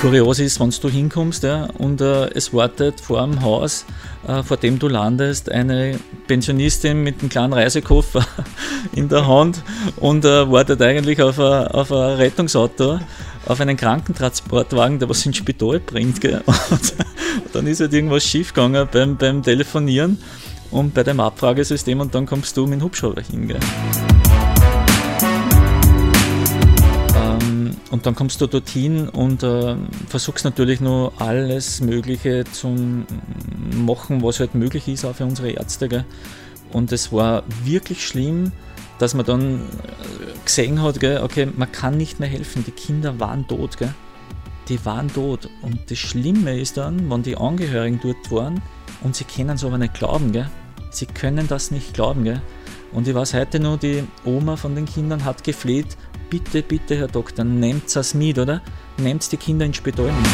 Kurios ist, wenn du hinkommst ja, und äh, es wartet vor dem Haus, äh, vor dem du landest, eine Pensionistin mit einem kleinen Reisekoffer in der Hand und äh, wartet eigentlich auf ein, auf ein Rettungsauto, auf einen Krankentransportwagen, der was ins Spital bringt. Gell? dann ist halt irgendwas schiefgegangen beim, beim Telefonieren und bei dem Abfragesystem und dann kommst du mit dem Hubschrauber hin. Gell? Und dann kommst du dorthin und äh, versuchst natürlich nur alles Mögliche zu machen, was halt möglich ist, auch für unsere Ärzte. Gell? Und es war wirklich schlimm, dass man dann äh, gesehen hat, gell, okay, man kann nicht mehr helfen, die Kinder waren tot. Gell? Die waren tot. Und das Schlimme ist dann, wenn die Angehörigen dort waren und sie können es aber nicht glauben. Gell? Sie können das nicht glauben. Gell? Und ich weiß heute nur, die Oma von den Kindern hat gefleht, bitte, bitte, Herr Doktor, nehmt es mit, oder? Nehmt die Kinder ins Spital mit.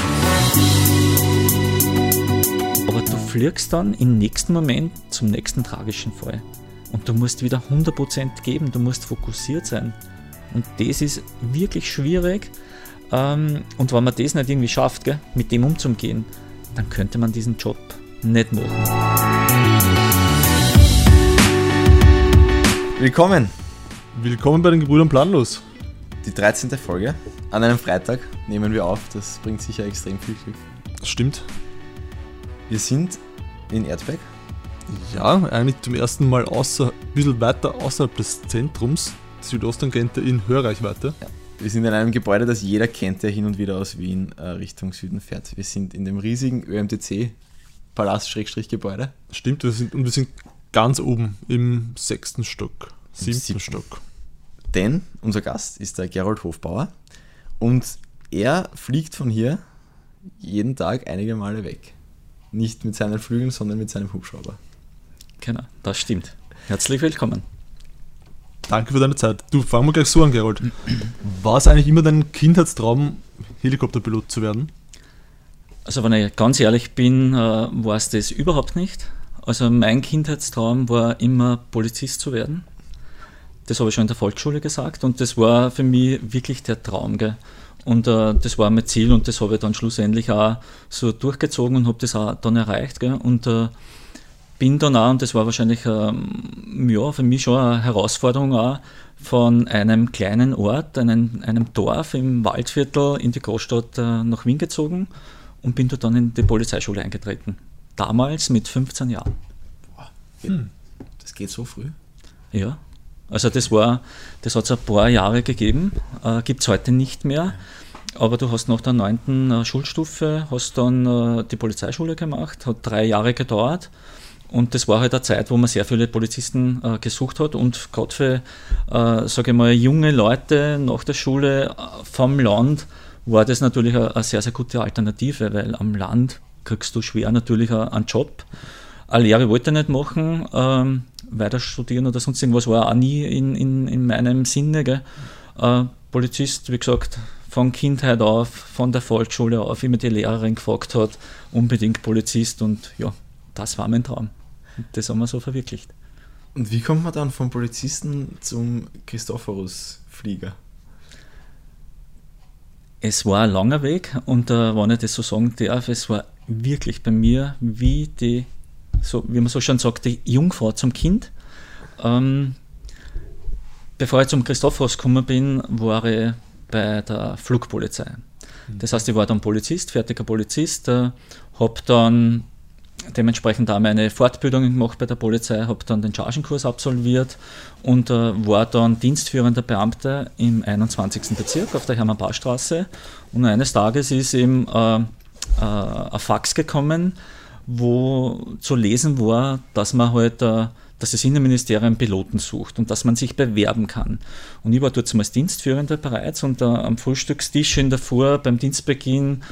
Aber du fliegst dann im nächsten Moment zum nächsten tragischen Fall. Und du musst wieder 100% geben, du musst fokussiert sein. Und das ist wirklich schwierig. Ähm, und wenn man das nicht irgendwie schafft, gell, mit dem umzugehen, dann könnte man diesen Job nicht machen. Willkommen. Willkommen bei den Gebrüdern Planlos die 13. Folge. An einem Freitag nehmen wir auf. Das bringt sicher extrem viel Glück. Das stimmt. Wir sind in Erdbeck. Ja, eigentlich zum ersten Mal außer, ein bisschen weiter außerhalb des Zentrums, Südostangente in Hörreichweite. Ja. Wir sind in einem Gebäude, das jeder kennt, der hin und wieder aus Wien äh, Richtung Süden fährt. Wir sind in dem riesigen ÖMTC-Palast-Gebäude. Stimmt, wir sind, und wir sind ganz oben im sechsten Stock, siebten Stock. Denn unser Gast ist der Gerold Hofbauer und er fliegt von hier jeden Tag einige Male weg. Nicht mit seinen Flügeln, sondern mit seinem Hubschrauber. Genau, das stimmt. Herzlich willkommen. Danke für deine Zeit. Du, fangen wir gleich so an, Gerold. War es eigentlich immer dein Kindheitstraum, Helikopterpilot zu werden? Also wenn ich ganz ehrlich bin, äh, war es das überhaupt nicht. Also mein Kindheitstraum war immer Polizist zu werden. Das habe ich schon in der Volksschule gesagt und das war für mich wirklich der Traum. Gell? Und äh, das war mein Ziel und das habe ich dann schlussendlich auch so durchgezogen und habe das auch dann erreicht. Gell? Und äh, bin dann auch, und das war wahrscheinlich ähm, ja, für mich schon eine Herausforderung auch, von einem kleinen Ort, einem, einem Dorf im Waldviertel in die Großstadt äh, nach Wien gezogen und bin dort dann in die Polizeischule eingetreten. Damals mit 15 Jahren. Boah, hm. Das geht so früh? Ja, also das war, das hat es ein paar Jahre gegeben, äh, gibt es heute nicht mehr. Aber du hast nach der neunten äh, Schulstufe hast dann äh, die Polizeischule gemacht, hat drei Jahre gedauert. Und das war halt eine Zeit, wo man sehr viele Polizisten äh, gesucht hat. Und gerade für, äh, sage ich mal, junge Leute nach der Schule äh, vom Land war das natürlich eine, sehr, sehr gute Alternative, weil am Land kriegst du schwer natürlich einen Job. Eine Lehre wollte ich nicht machen. Ähm, weiter studieren oder sonst irgendwas war auch nie in, in, in meinem Sinne. Äh, Polizist, wie gesagt, von Kindheit auf, von der Volksschule auf, immer die Lehrerin gefragt hat, unbedingt Polizist und ja, das war mein Traum. Das haben wir so verwirklicht. Und wie kommt man dann vom Polizisten zum Christophorus-Flieger? Es war ein langer Weg und äh, wenn ich das so sagen darf, es war wirklich bei mir wie die so, wie man so schon sagt, die Jungfrau zum Kind. Ähm, bevor ich zum Christophos gekommen bin, war ich bei der Flugpolizei. Mhm. Das heißt, ich war dann Polizist, fertiger Polizist, äh, habe dann dementsprechend auch meine Fortbildung gemacht bei der Polizei, habe dann den Chargenkurs absolviert und äh, war dann dienstführender Beamter im 21. Bezirk auf der Hermann-Bahr-Straße. Und eines Tages ist eben äh, äh, ein Fax gekommen, wo zu lesen war, dass man halt, äh, dass das Innenministerium Piloten sucht und dass man sich bewerben kann. Und ich war dort als Dienstführender bereits und äh, am Frühstückstisch in der Früh beim Dienstbeginn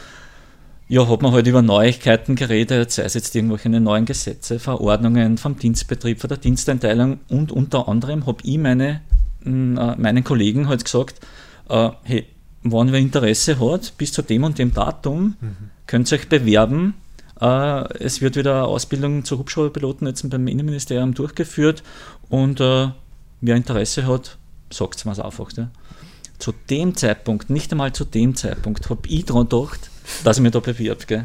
ja, hat man halt über Neuigkeiten geredet, sei es jetzt irgendwelche neuen Gesetze, Verordnungen vom Dienstbetrieb, von der Diensteinteilung und unter anderem habe ich meine, äh, meinen Kollegen halt gesagt, äh, hey, wenn wer Interesse hat, bis zu dem und dem Datum, mhm. könnt ihr euch bewerben Äh, es wird wieder eine Ausbildung zur Hubschrauberpiloten jetzt beim Innenministerium durchgeführt und äh, wer Interesse hat, sagt es mir einfach. Ja. Zu dem Zeitpunkt, nicht einmal zu dem Zeitpunkt, habe ich daran gedacht, dass ich mich da bewirb. Gell.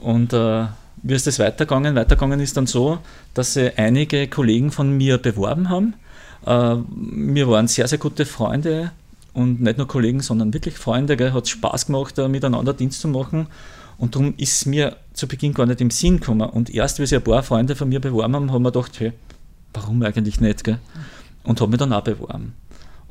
Und äh, wie ist das weitergegangen? Weitergegangen ist dann so, dass sie einige Kollegen von mir beworben haben. Äh, wir waren sehr, sehr gute Freunde und nicht nur Kollegen, sondern wirklich Freunde. Gell. Hat Spaß gemacht, miteinander Dienst zu machen. Und darum ist mir zu Beginn gar nicht im Sinn gekommen. Und erst, wie sich ein paar Freunde von mir beworben haben, haben wir gedacht, hey, warum eigentlich nicht? Gell? Und habe mich dann auch beworben.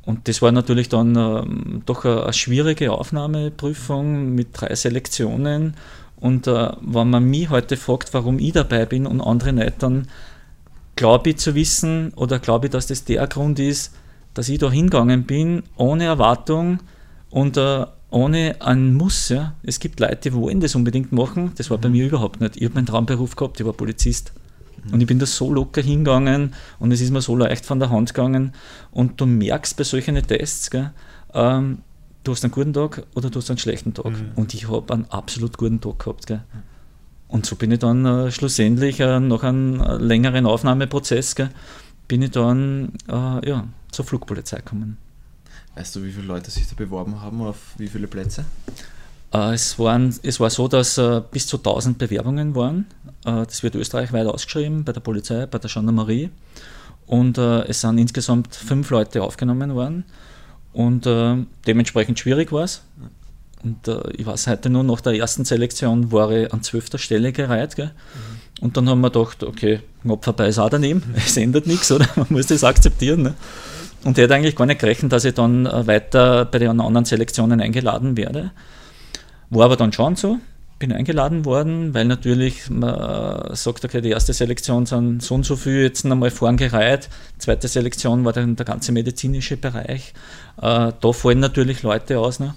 Und das war natürlich dann ähm, doch eine, eine, schwierige Aufnahmeprüfung mit drei Selektionen. Und äh, wenn man mich heute fragt, warum ich dabei bin und andere nicht, dann glaube ich zu wissen oder glaube ich, dass das der Grund ist, dass ich da hingegangen bin, ohne Erwartung und äh, ohne ein Muss. Ja. Es gibt Leute, die wollen das unbedingt machen. Das war bei mhm. mir überhaupt nicht. Ich habe meinen Traumberuf gehabt, ich war Polizist. Und ich bin da so locker hingegangen und es ist mir so leicht von der Hand gegangen. Und du merkst bei solchen Tests, gell, ähm, du hast einen guten Tag oder du hast einen schlechten Tag. Mhm. Und ich habe einen absolut guten Tag gehabt. Gell. Und so bin ich dann äh, schlussendlich äh, nach einem längeren Aufnahmeprozess, gell, bin ich dann äh, ja, zur Flugpolizei gekommen. Weißt du, wie viele Leute sich da beworben haben, auf wie viele Plätze? Äh, es, waren, es war so, dass äh, bis zu 1000 Bewerbungen waren. Äh, das wird österreichweit ausgeschrieben bei der Polizei, bei der Gendarmerie. Und es sind insgesamt fünf Leute aufgenommen worden. Und dementsprechend schwierig war es. Und ich weiß heute nur, nach der ersten Selektion war ich an zwölfter Stelle gereiht. Mhm. Und dann haben wir gedacht, okay, knapp vorbei ist auch daneben. Es ändert nichts, oder? Man muss das akzeptieren. Ne? Und er hat eigentlich gar nicht gerechnet, dass ich dann weiter bei den anderen Selektionen eingeladen werde. War aber dann schon so. Bin eingeladen worden, weil natürlich man äh, sagt, okay, die erste Selektion sind so und so viel jetzt einmal vorn gereiht. Zweite Selektion war dann der ganze medizinische Bereich. Äh, da fallen natürlich Leute aus. Ne?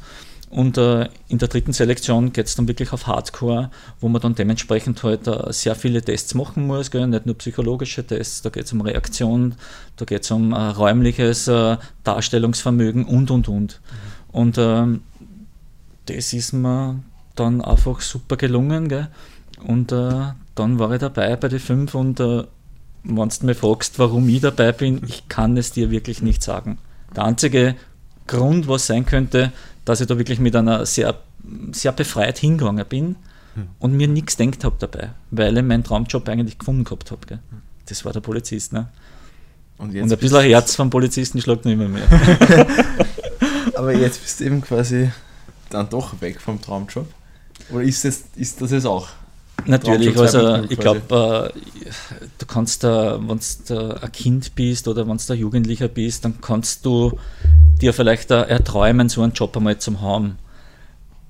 Und äh, in der dritten Selektion geht es dann wirklich auf Hardcore, wo man dann dementsprechend halt äh, sehr viele Tests machen muss, gell? nicht nur psychologische Tests, da geht es um Reaktion, da geht es um äh, räumliches Darstellungsvermögen und und und. Mhm. Und ähm, das ist mir dann einfach super gelungen. Gell? Und äh, dann war ich dabei bei den fünf und äh, wenn du mich fragst, warum ich dabei bin, ich kann es dir wirklich nicht sagen. Der einzige Grund, was sein könnte, dass ich da wirklich mit einer sehr, sehr befreit hingegangen bin hm. und mir nichts denkt habe dabei, weil ich meinen Traumjob eigentlich gefunden gehabt habe. Gell. Das war der Polizist. Ne? Und, und, ein bisschen Herz vom Polizisten schlägt nicht mehr mehr. Aber jetzt bist du eben quasi dann doch weg vom Traumjob. Oder ist das, ist das jetzt auch? Natürlich, also ich glaube, äh, du kannst da, wenn du ein Kind bist oder wenn du ein Jugendlicher bist, dann kannst du dir vielleicht erträumen, so einen Job einmal zu haben.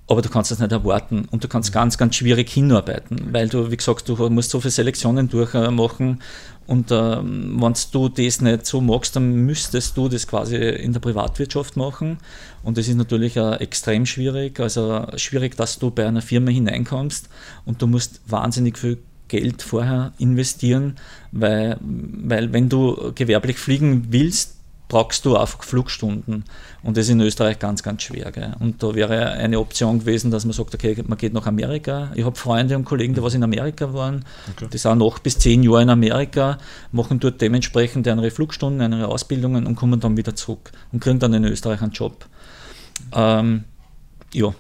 Aber du kannst das nicht erwarten und du kannst ganz, ganz schwierig hinarbeiten, weil du, wie gesagt, du musst so viele Selektionen durchmachen und ähm, wenn du das nicht so magst, dann müsstest du das quasi in der Privatwirtschaft machen. Und das ist natürlich äh, extrem schwierig, also schwierig, dass du bei einer Firma hineinkommst und du musst wahnsinnig viel Geld vorher investieren, weil, weil wenn du gewerblich fliegen willst, brauchst du auch Flugstunden. Und das ist in Österreich ganz, ganz schwer. Gell? Und da wäre eine Option gewesen, dass man sagt, okay, man geht nach Amerika. Ich habe Freunde und Kollegen, die was in Amerika waren, okay. die sind noch bis zehn Jahre in Amerika, machen dort dementsprechend andere Flugstunden, andere Ausbildungen und kommen dann wieder zurück und kriegen dann in Österreich einen Job. Ähm, ja,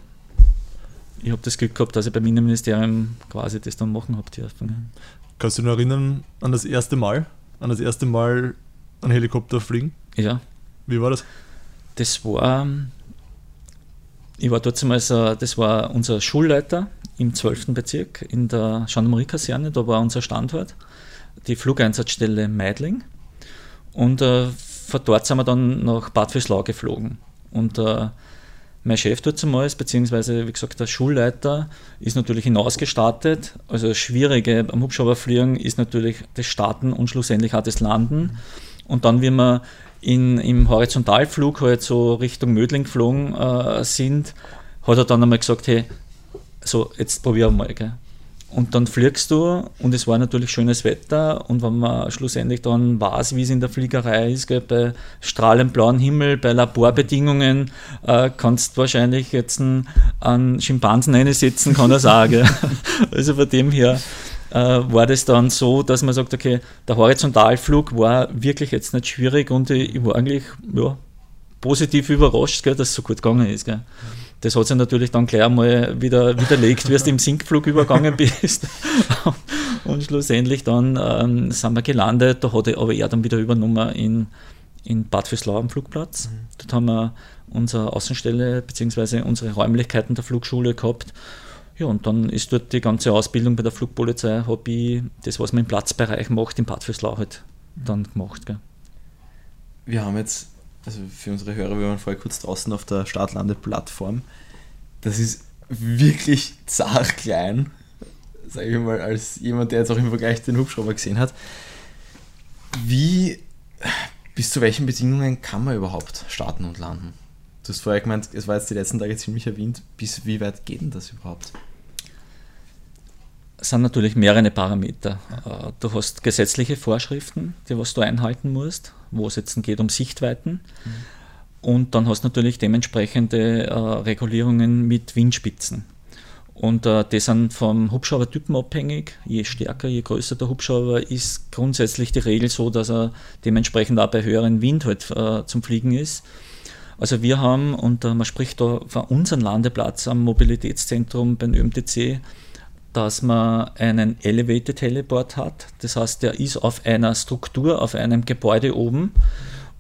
ich habe das Glück gehabt, dass ich beim Innenministerium quasi das dann machen habe dürfen. Kannst du dich noch erinnern an das erste Mal? An das erste Mal einen Helikopter fliegen? Ja. Wie war das? Das war, ich war dort mal so, das war unser Schulleiter im 12. Bezirk in der Gendarmerie-Kaserne, da war unser Standort, die Flugeinsatzstelle Meidling. Und äh, von dort sind wir dann nach Bad Fürslau geflogen. Und äh, mein Chef dort zumal, beziehungsweise wie gesagt der Schulleiter, ist natürlich hinausgestartet. Also das Schwierige am Hubschrauberfliegen ist natürlich das Starten und schlussendlich auch das Landen. Und dann, wie wir in, im Horizontalflug halt so Richtung Mödling geflogen äh, sind, hat er dann einmal gesagt, hey, so jetzt probieren wir mal. Gell. und dann fliegst du und es war natürlich schönes Wetter und wenn man schlussendlich dann weiß, wie es in der Fliegerei ist, gell, bei strahlend blauen Himmel, bei Laborbedingungen, äh, kannst du wahrscheinlich jetzt einen, einen Schimpansen einsetzen, kann er sagen. also von dem her äh, war das dann so, dass man sagt, okay, der Horizontalflug war wirklich jetzt nicht schwierig und ich, ich war eigentlich ja, positiv überrascht, gell, dass es so gut gegangen ist. Gell. Das hat sich natürlich dann gleich einmal wieder widerlegt, wie du im Sinkflug übergangen bist. und schlussendlich dann ähm, sind wir gelandet. Da hat aber er dann wieder übernommen in, in Bad Fürslau am Flugplatz. Mhm. Dort haben wir unsere Außenstelle bzw. unsere Räumlichkeiten der Flugschule gehabt. Ja, und dann ist dort die ganze Ausbildung bei der Flugpolizei, habe ich das, was man im Platzbereich macht, im Bad Fürslau halt dann gemacht. Gell. Wir haben jetzt also für unsere Hörer, wir waren vorher kurz draußen auf der Startlandeplattform. Das ist wirklich zart klein, sage ich mal, als jemand, der jetzt auch im Vergleich den Hubschrauber gesehen hat. Wie, bis zu welchen Bedingungen kann man überhaupt starten und landen? Du hast vorher gemeint, es war jetzt die letzten Tage ziemlich erwähnt. Bis wie weit geht denn das überhaupt? Sind natürlich mehrere Parameter. Äh, du hast gesetzliche Vorschriften, die was du einhalten musst wo es jetzt geht um Sichtweiten. Mhm. Und dann hast du natürlich dementsprechende äh, Regulierungen mit Windspitzen. Und äh, die sind vom Hubschraubertypen abhängig. Je stärker, je größer der Hubschrauber ist grundsätzlich die Regel so, dass er dementsprechend auch bei höheren Wind halt äh, zum Fliegen ist. Also wir haben, und man spricht da von unserem Landeplatz am Mobilitätszentrum beim ÖMTC, dass man einen Elevated Heliport hat. Das heißt, der ist auf einer Struktur, auf einem Gebäude oben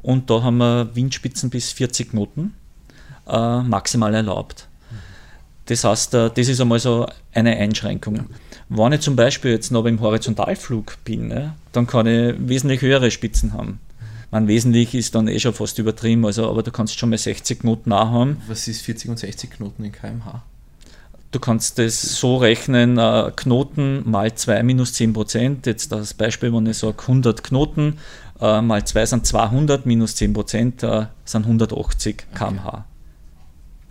und da haben wir Windspitzen bis 40 Knoten äh, maximal erlaubt. Das heißt, äh, das ist einmal so eine Einschränkung. Wenn ich zum Beispiel jetzt noch im Horizontalflug bin, ne, dann kann ich wesentlich höhere Spitzen haben. Man wesentlich ist dann eh schon fast übertrieben, also, aber du kannst schon mal 60 Knoten auch haben. Was ist 40 und 60 Knoten in kmh? Du kannst das so rechnen, äh, Knoten mal 2 minus 10 Prozent. Jetzt das Beispiel, wenn ich sage 100 Knoten äh, mal 2 sind 200, minus 10 Prozent äh, sind 180 km/h.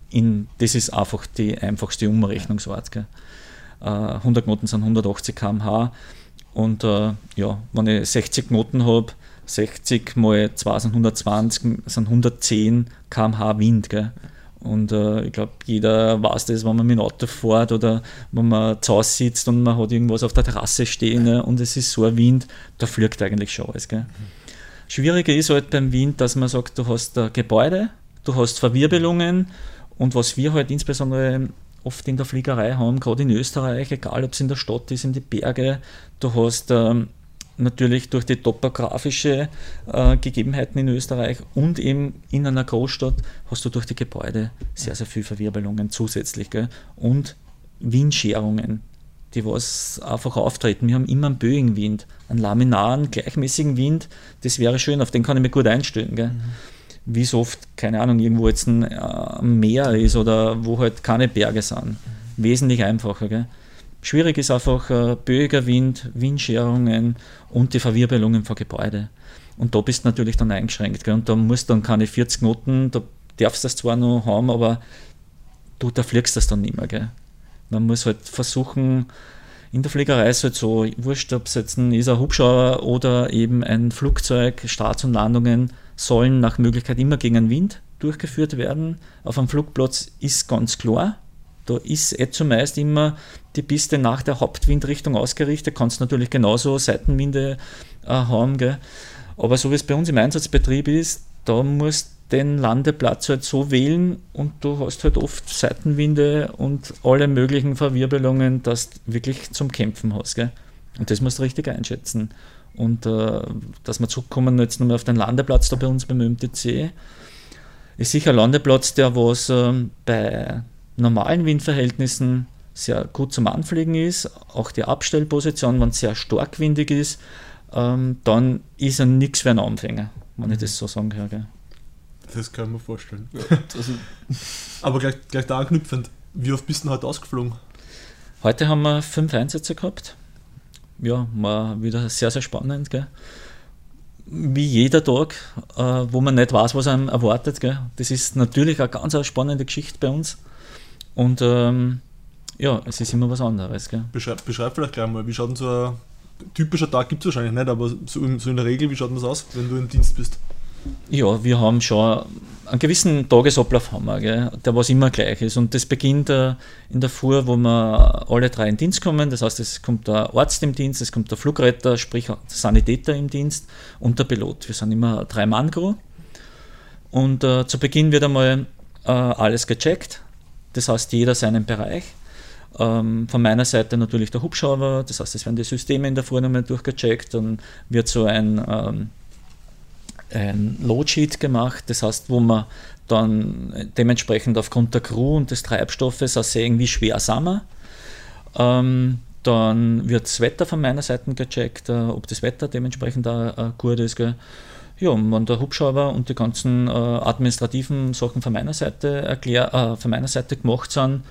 In, das ist einfach die einfachste Umrechnungsart. Gell. 100 Knoten sind 180 km/h und äh, ja, wenn ich 60 Knoten habe, 60 mal 2 sind 120, sind 110 km/h Wind. Gell. Und äh, ich glaube, jeder weiß das, wenn man mit dem Auto fährt oder wenn man zu Hause sitzt und man hat irgendwas auf der Terrasse stehen ne, und es ist so ein Wind, da fliegt eigentlich schon alles. Gell. Schwieriger ist halt beim Wind, dass man sagt, du hast ein Gebäude, du hast Verwirbelungen und was wir halt insbesondere oft in der Fliegerei haben, gerade in Österreich, egal ob es in der Stadt ist, in die Berge, du hast ähm, natürlich durch die topografische äh, Gegebenheiten in Österreich und eben in einer Großstadt hast du durch die Gebäude sehr, sehr viel Verwirbelungen zusätzlich gell? und Windscherungen, die was einfach auftreten. Wir haben immer einen Böenwind, einen laminaren, gleichmäßigen Wind, das wäre schön, auf den kann ich mich gut einstellen. Gell? Mhm. Wie so oft, keine Ahnung, irgendwo jetzt ein, äh, Meer ist oder wo halt keine Berge sind. Mhm. Wesentlich einfacher. Gell? Schwierig ist einfach äh, böiger Wind, Windscherungen und die Verwirbelungen von Gebäude. Und da bist du natürlich dann eingeschränkt. Gell? Und da musst du dann keine 40 Knoten, da darfst du das zwar noch haben, aber du, da fliegst das dann nicht mehr. Gell? Man muss halt versuchen, in der Fliegerei ist halt so, wurscht, ob es jetzt ein, ist Hubschrauber oder eben ein Flugzeug, Starts und Landungen sollen nach Möglichkeit immer gegen den Wind durchgeführt werden. Auf einem Flugplatz ist ganz klar, da ist eh zumeist immer die Piste nach der Hauptwindrichtung ausgerichtet. Kannst natürlich genauso Seitenwinde äh, haben. Gell? Aber so wie es bei uns im Einsatzbetrieb ist, da musst den Landeplatz halt so wählen und du hast halt oft Seitenwinde und alle möglichen Verwirbelungen, dass du wirklich zum Kämpfen hast. Gell? Und das musst du richtig einschätzen. Und äh, dass wir zurückkommen jetzt nochmal auf den Landeplatz da bei uns beim MTC, ist sicher ein Landeplatz, der was äh, bei normalen Windverhältnissen sehr gut zum Anfliegen ist, auch die Abstellposition, wenn es sehr stark windig ist, ähm, dann ist er nichts für einen Anfänger, wenn ich das so sagen kann. Gell. Das kann ich mir vorstellen. Ja, also, aber gleich, gleich da anknüpfend, wie oft bist du heute ausgeflogen? Heute haben wir fünf Einsätze gehabt. Ja, war wieder sehr, sehr spannend. Gell. Wie jeder Tag, äh, wo man nicht weiß, was einem erwartet. Gell. Das ist natürlich eine ganz eine spannende Geschichte bei uns. Und ähm, ja, es ist immer was anderes. Gell? Beschreib, beschreib vielleicht gleich mal, wie schaut denn so ein typischer Tag, gibt es wahrscheinlich nicht, aber so in, so in der Regel, wie schaut denn das aus, wenn du im Dienst bist? Ja, wir haben schon einen gewissen Tagesablauf, haben wir, gell, der was immer gleich ist. Und das beginnt äh, in der Früh, wo wir alle drei in Dienst kommen. Das heißt, es kommt der Arzt im Dienst, es kommt der Flugretter, sprich der Sanitäter im Dienst und der Pilot. Wir sind immer drei Mann -Crew. Und äh, zu Beginn wird einmal äh, alles gecheckt. Das heißt, jeder seinen Bereich. Ähm, von meiner Seite natürlich der Hubschrauber, das heißt, es werden die Systeme in der Früh nochmal durchgecheckt, dann wird so ein ähm, ein Loadsheet gemacht, das heißt, wo man dann dementsprechend aufgrund der Crew und des Treibstoffes auch sehen, wie schwer sind wir. Ähm, dann wird das Wetter von meiner Seite gecheckt, äh, ob das Wetter dementsprechend auch äh, gut ist. Gell. Ja, und wenn der Hubschrauber und die ganzen äh, administrativen Sachen von meiner Seite erklär, äh, von meiner Seite gemacht sind,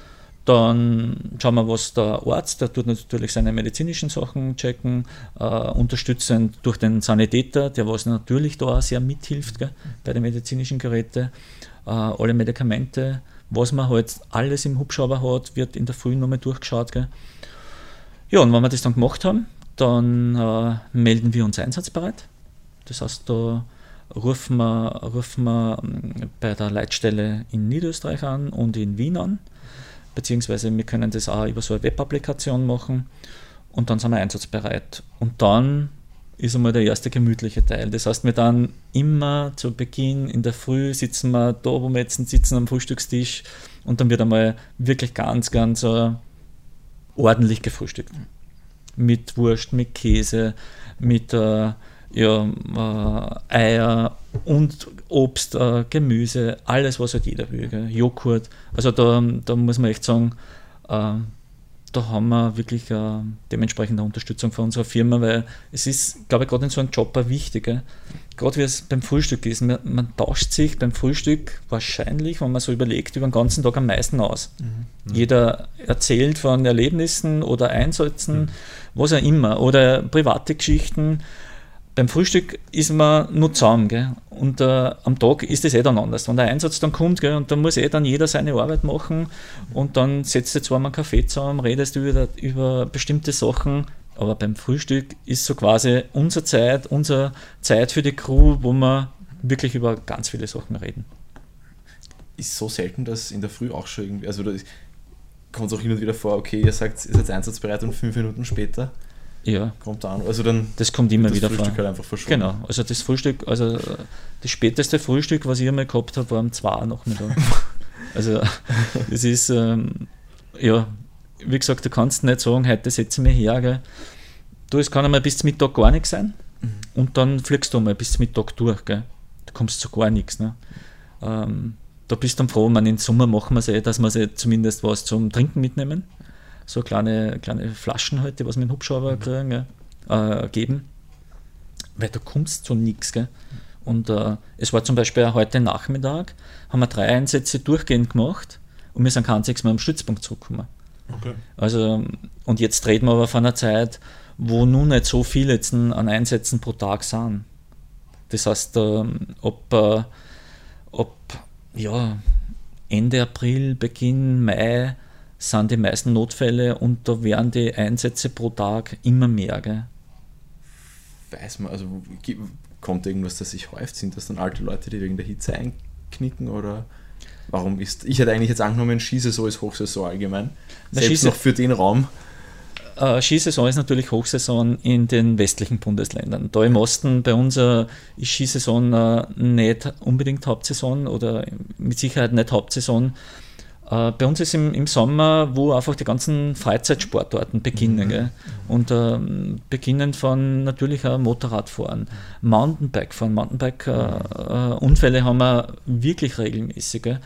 dann schauen wir, was der Arzt, der tut natürlich seine medizinischen Sachen checken, äh, unterstützend durch den Sanitäter, der was natürlich da auch sehr mithilft gell, bei den medizinischen Geräten. Äh, alle Medikamente, was man halt alles im Hubschrauber hat, wird in der Früh nochmal durchgeschaut. Gell. Ja, und wenn wir das dann gemacht haben, dann äh, melden wir uns einsatzbereit. Das heißt, da rufen wir, rufen wir ähm, bei der Leitstelle in Niederösterreich an und in Wien an beziehungsweise wir können das auch über so eine Web-Applikation machen und dann sind wir einsatzbereit. Und dann ist einmal der erste gemütliche Teil. Das heißt, wir dann immer zu Beginn in der Früh sitzen wir da, wo wir jetzt sitzen am Frühstückstisch und dann wird einmal wirklich ganz, ganz uh, ordentlich gefrühstückt. Mit Wurst, mit Käse, mit uh, ja, äh, Eier und Obst, äh, Gemüse, alles, was halt jeder will. Gell? Joghurt. Also da, da muss man echt sagen, äh, da haben wir wirklich äh, dementsprechende Unterstützung von unserer Firma, weil es ist, glaube ich, gerade in so einem Job auch wichtig. Gell? Gerade wie es beim Frühstück ist. Man, man, tauscht sich beim Frühstück wahrscheinlich, wenn man so überlegt, über den ganzen Tag am meisten aus. Mhm. Jeder erzählt von Erlebnissen oder Einsätzen, mhm. was auch immer, oder private Geschichten beim Frühstück ist man nur zusammen, gell? und äh, am Tag ist es eh dann anders. Wenn der Einsatz dann kommt, gell? und dann muss eh dann jeder seine Arbeit machen und dann setzt du zwar mal einen Kaffee zusammen, redest über, über bestimmte Sachen, aber beim Frühstück ist so quasi unsere Zeit, unsere Zeit für die Crew, wo wir wirklich über ganz viele Sachen reden. Ist so selten, dass in der Früh auch schon irgendwie, also da kommt es auch hin und wieder vor, okay, ihr sagt, ihr seid einsatzbereit und fünf Minuten später ja. Kommt an. Also dann das kommt immer wieder vor. Das Frühstück halt einfach verschwunden. Genau, also das Frühstück, also das späteste Frühstück, was ich einmal gehabt habe, war um 2 Nachmittag. also das ist, ähm, ja, wie gesagt, du kannst nicht sagen, heute setze ich mich her, gell. Du, es kann einmal bis zum Mittag gar nichts sein mhm. und dann fliegst du einmal bis zum Mittag durch, gell. Du kommst zu gar nichts. Ne? Ähm, da bist du dann froh, man, im Sommer machen wir es eh, dass wir eh zumindest was zum Trinken mitnehmen so kleine, kleine Flaschen heute, was wir mit dem Hubschrauber mhm. kriegen, äh, geben. Weil du kommst zu nichts. Und äh, es war zum Beispiel heute Nachmittag, haben wir drei Einsätze durchgehend gemacht und wir sind kein einziges Mal am Stützpunkt zurückgekommen. Okay. Also, und jetzt reden wir aber von einer Zeit, wo nun nicht so viele jetzt an Einsätzen pro Tag sind. Das heißt, äh, ob, äh, ob ja, Ende April, Beginn Mai sind die meisten Notfälle und da werden die Einsätze pro Tag immer mehr. Gell? Weiß man, also kommt irgendwas, das sich häuft? Sind das dann alte Leute, die wegen der Hitze einknicken oder warum ist. Ich hätte eigentlich jetzt angenommen, Skisaison ist Hochsaison allgemein. Na, Selbst noch für den Raum. Äh, Skisaison ist natürlich Hochsaison in den westlichen Bundesländern. Da im Osten bei uns äh, ist Skisaison äh, nicht unbedingt Hauptsaison oder mit Sicherheit nicht Hauptsaison. Äh, bei uns ist im, im Sommer, wo einfach die ganzen Freizeitsportarten beginnen. Mhm. Und ähm, beginnend von natürlich auch Motorradfahren, Mountainbike-Fahren. Mountainbike-Unfälle äh, haben wir wirklich regelmäßig.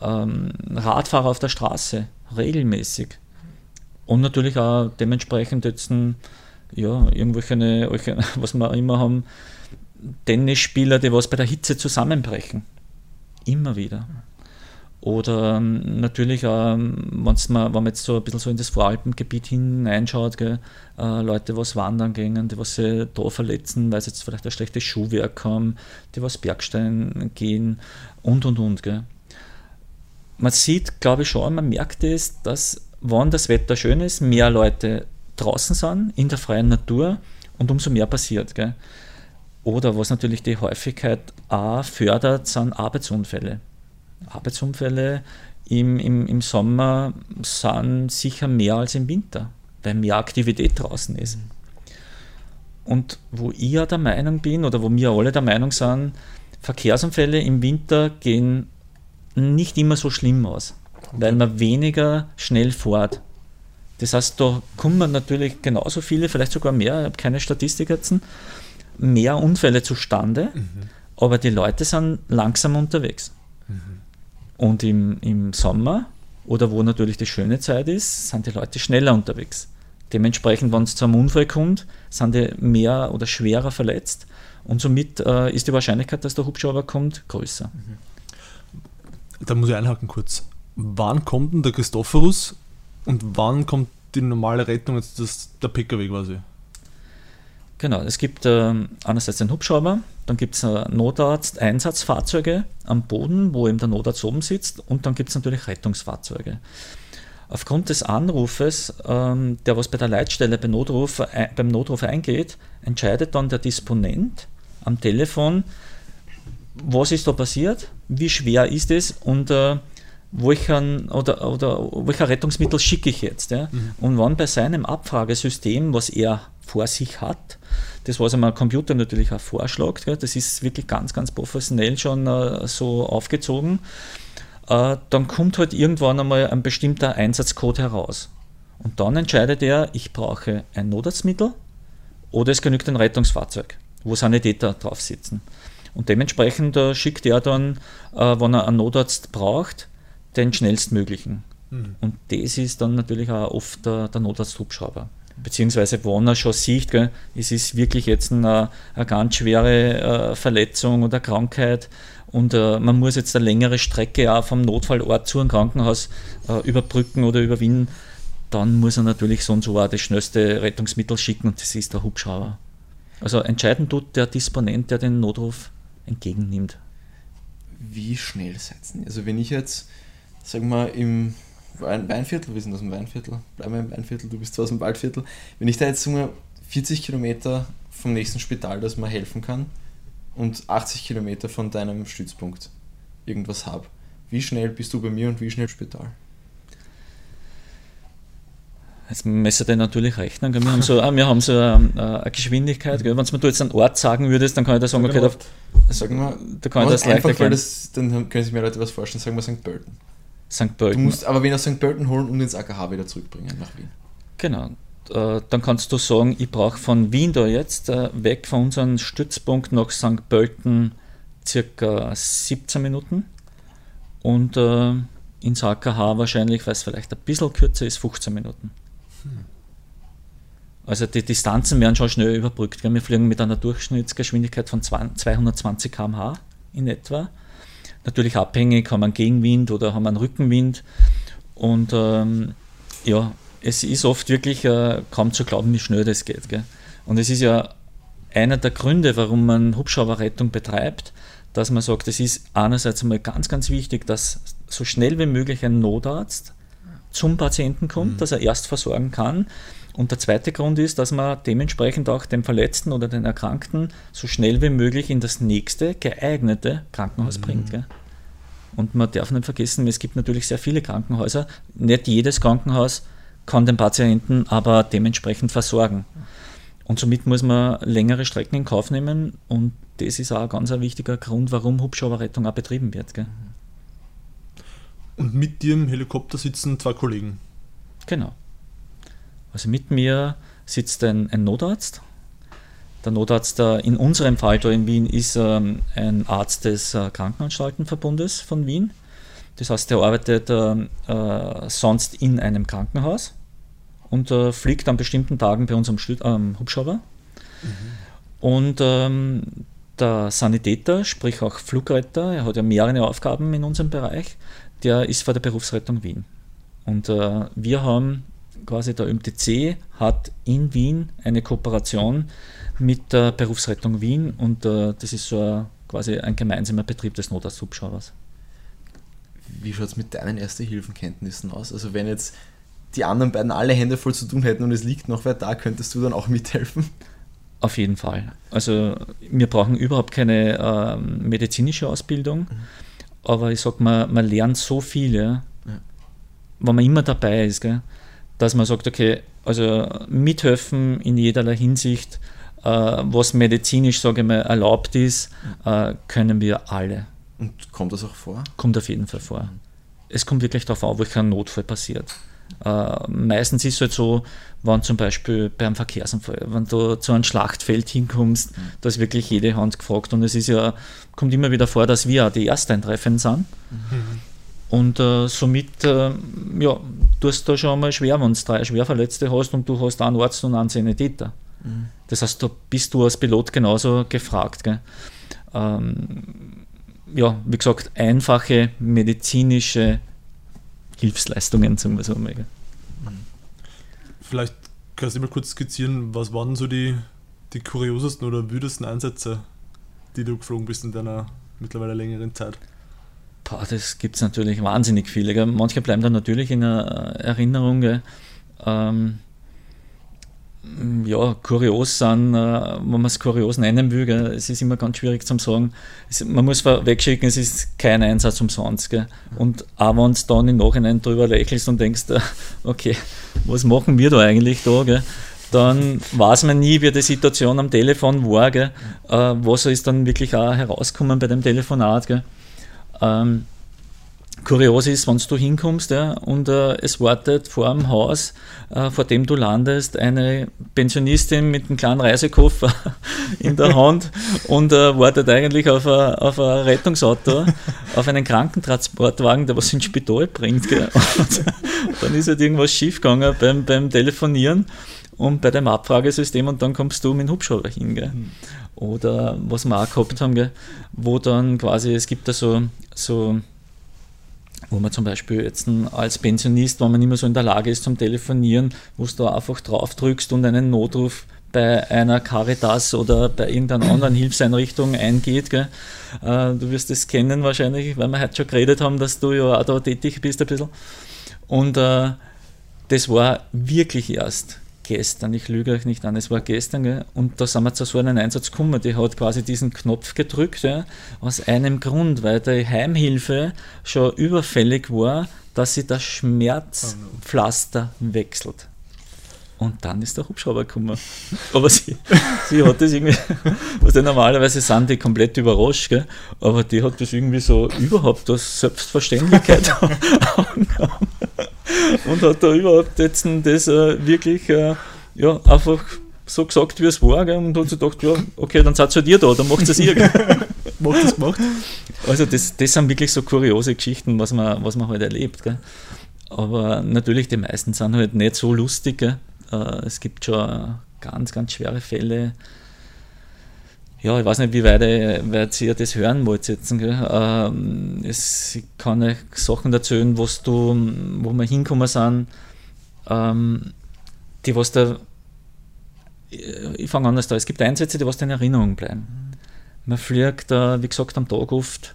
Ähm, Radfahrer auf der Straße, regelmäßig. Und natürlich auch dementsprechend jetzt ja, irgendwelche, was wir immer haben, Tennisspieler, die was bei der Hitze zusammenbrechen. Immer wieder. Oder ähm, natürlich, ähm, wenn man jetzt so ein bisschen so in das Voralpengebiet hineinschaut, gell, äh, Leute, was wandern gehen, die was sich da verletzen, weil sie jetzt vielleicht ein schlechtes Schuhwerk haben, die was Bergstein gehen und und und. Gell. Man sieht, glaube ich schon, man merkt es, dass wann das Wetter schön ist, mehr Leute draußen sind, in der freien Natur und umso mehr passiert. Gell? Oder was natürlich die Häufigkeit auch fördert, sind Arbeitsunfälle. Arbeitsunfälle im, im, im Sommer sind sicher mehr als im Winter, weil mehr Aktivität draußen ist. Und wo ich ja der Meinung bin, oder wo wir alle der Meinung sind, Verkehrsunfälle im Winter gehen nicht immer so schlimm aus, weil man weniger schnell fährt. Das heißt, da kommen natürlich genauso viele, vielleicht sogar mehr, ich habe keine Statistik jetzt, mehr Unfälle zustande, mhm. aber die Leute sind langsam unterwegs. Mhm. Und im, im Sommer oder wo natürlich die schöne Zeit ist, sind die Leute schneller unterwegs. Dementsprechend, wenn es zu einem Unfall kommt, sind die mehr oder schwerer verletzt und somit äh, ist die Wahrscheinlichkeit, dass der Hubschrauber kommt, größer. Da muss ich einhaken kurz. Wann kommt denn der Christophorus und wann kommt die normale Rettung, jetzt das, der PKW quasi? Genau, es gibt äh, einerseits den Hubschrauber, dann gibt es Notarzt-Einsatzfahrzeuge am Boden, wo eben der Notarzt oben sitzt und dann gibt es natürlich Rettungsfahrzeuge. Aufgrund des Anrufes, ähm, der was bei der Leitstelle beim Notruf, äh, beim Notruf eingeht, entscheidet dann der Disponent am Telefon, was ist da passiert, wie schwer ist es und äh, welchen, oder, oder welcher Rettungsmittel schicke ich jetzt. Ja? Mhm. Und wann bei seinem Abfragesystem, was er vor sich hat, das was ihm ein Computer natürlich auch vorschlägt, das ist wirklich ganz, ganz professionell schon äh, so aufgezogen, äh, dann kommt halt irgendwann einmal ein bestimmter Einsatzcode heraus. Und dann entscheidet er, ich brauche ein Notarztmittel oder es genügt ein Rettungsfahrzeug, wo Sanitäter drauf sitzen. Und dementsprechend äh, schickt er dann, wenn er einen Notarzt braucht, den schnellstmöglichen. Mhm. Und das ist dann natürlich auch oft der, der Notarzthubschrauber. Beziehungsweise, wenn er schon sieht, gell, es ist wirklich jetzt eine, eine ganz schwere äh, Verletzung oder Krankheit und äh, man muss jetzt eine längere Strecke auch vom Notfallort zu einem Krankenhaus äh, überbrücken oder überwinden, dann muss er natürlich so und so auch das schnellste Rettungsmittel schicken und das ist der Hubschrauber. Also entscheidend tut der Disponent, der den Notruf entgegennimmt. Wie schnell setzen? Also wenn ich jetzt sagen wir im Weinviertel, wir sind aus dem Weinviertel, bleiben wir im Weinviertel, du bist aus dem Waldviertel. Wenn ich da jetzt sagen wir, 40 Kilometer vom nächsten Spital, das mir helfen kann, und 80 Kilometer von deinem Stützpunkt irgendwas habe, wie schnell bist du bei mir und wie schnell Spital? Jetzt müssen wir natürlich rechnen. Wir haben so, wir haben so eine, eine Geschwindigkeit. Wenn du jetzt einen Ort sagen würdest, dann kann ich da sagen, okay, da, sagen wir, da kann ich das einfach, weil das, dann können sich mehr Leute was vorstellen, sagen wir St. Pölten. St. Pölten. Du musst aber wen aus St. Pölten holen und ins AKH wieder zurückbringen nach Wien. Genau. Äh, dann kannst du sagen, ich brauche von Wien da jetzt äh, weg von unserem Stützpunkt nach St. Pölten circa 17 Minuten und äh, ins AKH wahrscheinlich, weil es vielleicht ein bisschen kürzer ist, 15 Minuten. Hm. Also die Distanzen werden schon schnell überbrückt. Wir fliegen mit einer Durchschnittsgeschwindigkeit von 220 km/h in etwa natürlich abhängig, haben wir einen Gegenwind oder haben wir einen Rückenwind. Und ähm, ja, es ist oft wirklich äh, kaum zu glauben, wie schnell das geht. Gell? Und es ist ja einer der Gründe, warum man Hubschrauberrettung betreibt, dass man sagt, es ist einerseits einmal ganz, ganz wichtig, dass so schnell wie möglich ein Notarzt zum Patienten kommt, mhm. dass er erst versorgen kann. Und der zweite Grund ist, dass man dementsprechend auch den Verletzten oder den Erkrankten so schnell wie möglich in das nächste geeignete Krankenhaus mhm. bringt. Gell? Und man darf nicht vergessen, es gibt natürlich sehr viele Krankenhäuser. Nicht jedes Krankenhaus kann den Patienten aber dementsprechend versorgen. Und somit muss man längere Strecken in Kauf nehmen und das ist auch ein ganz ein wichtiger Grund, warum Hubschrauberrettung auch betrieben wird. Gell? Und mit dir im Helikopter sitzen zwei Kollegen. Genau. Also mit mir sitzt ein, ein Notarzt. Der Notarzt in unserem Fall da in Wien ist ähm, ein Arzt des äh, Krankenanstaltenverbundes von Wien. Das heißt, der arbeitet äh, äh, sonst in einem Krankenhaus und äh, fliegt an bestimmten Tagen bei uns am Stü ähm, Hubschrauber. Mhm. Und ähm, der Sanitäter, sprich auch Flugretter, er hat ja mehrere Aufgaben in unserem Bereich, der ist vor der Berufsrettung Wien. Und äh, wir haben quasi der ÖMTC hat in Wien eine Kooperation mit der Berufsrettung Wien und äh, das ist so ein, quasi ein gemeinsamer Betrieb des Notarzthubschraubers. Wie schaut es mit deinen Erste-Hilfen-Kenntnissen aus? Also wenn jetzt die anderen beiden alle Hände voll zu tun hätten und es liegt noch wer da, könntest du dann auch mithelfen? Auf jeden Fall. Also wir brauchen überhaupt keine ähm, medizinische Ausbildung, mhm. aber ich sag mal, man lernt so viel, ja, ja. wenn man immer dabei ist, gell, dass man sagt, okay, also mithelfen in jederlei Hinsicht, äh, was medizinisch, sage ich mal, erlaubt ist, äh, können wir alle. Und kommt das auch vor? Kommt auf jeden Fall vor. Es kommt wirklich darauf an, wo ein Notfall passiert. Äh, meistens ist es halt so, wenn zum Beispiel beim Verkehrsunfall, wenn du zu einem Schlachtfeld hinkommst, mhm. da ist wirklich jede Hand gefragt und es ist ja, kommt immer wieder vor, dass wir auch die Ersteintreffen sind. Mhm. Und äh, somit, äh, ja, tust du schon mal schwer, wenn du drei Schwerverletzte hast und du hast einen Arzt und einen Sanitäter. Mhm. Das heißt, da bist du als Pilot genauso gefragt. Ähm, ja, wie gesagt, einfache medizinische Hilfsleistungen, sagen wir so mal. Vielleicht kannst du mal kurz skizzieren, was waren so die, die kuriosesten oder wüdesten Einsätze, die du geflogen bist in deiner mittlerweile längeren Zeit? Das gibt es natürlich wahnsinnig viele. Gell? Manche bleiben dann natürlich in der Erinnerung. Ähm, ja, kurios sind, äh, wenn man es kurios nennen will. Gell? Es ist immer ganz schwierig zu sagen. Es, man muss wegschicken, es ist kein Einsatz umsonst. Gell? Und auch wenn du dann im Nachhinein drüber lächelst und denkst, äh, okay, was machen wir da eigentlich da? Gell? Dann weiß man nie, wie die Situation am Telefon war. Gell? Äh, was ist dann wirklich auch herausgekommen bei dem Telefonat. Gell? Ähm, kurios ist, wenn du hinkommst ja, und äh, es wartet vor dem Haus, äh, vor dem du landest, eine Pensionistin mit einem kleinen Reisekoffer in der Hand und äh, wartet eigentlich auf ein, auf ein Rettungsauto, auf einen Krankentransportwagen, der was ins Spital bringt. Dann ist halt irgendwas schiefgegangen beim, beim Telefonieren und bei dem Abfragesystem und dann kommst du mit dem Hubschrauber hin. Gell. Oder was wir auch gehabt haben, gell, wo dann quasi, es gibt da so, so wo man zum Beispiel jetzt als Pensionist, wenn man nicht mehr so in der Lage ist zum Telefonieren, wo du einfach drauf drückst und einen Notruf bei einer Caritas oder bei irgendeiner anderen Hilfseinrichtung eingeht. Gell? Äh, du wirst es kennen wahrscheinlich, weil wir heute schon geredet haben, dass du ja auch da tätig bist ein bisschen. Und äh, das war wirklich erst gestern, ich lüge euch nicht an, es war gestern, gell? und da sind wir zu so einem Einsatz gekommen, die hat quasi diesen Knopf gedrückt, ja? aus einem Grund, weil die Heimhilfe schon überfällig war, dass sie das Schmerzpflaster wechselt. Und dann ist der Hubschrauber gekommen. Aber sie, sie hat das irgendwie, was normalerweise sind die komplett überrascht, gell? aber die hat das irgendwie so überhaupt als Selbstverständlichkeit angenommen und hat da überhaupt jetzt das äh, wirklich äh, ja, einfach so gesagt, wie es war gell? und hat sich gedacht, ja, okay, dann seid ihr dir da, dann macht es ihr. macht es gemacht. Also das, das sind wirklich so kuriose Geschichten, was man, was man halt erlebt. Gell? Aber natürlich, die meisten sind halt nicht so lustig. Äh, es gibt schon ganz, ganz schwere Fälle. Ja, ich weiß nicht, wie weit, weit ihr das hören wollt jetzt. Ähm, es, ich kann euch Sachen erzählen, was du, wo wir hinkommen sind, ähm, die was da, ich fange anders da, es gibt Einsätze, die was in Erinnerung bleiben. Man fliegt, äh, wie gesagt, am Tag oft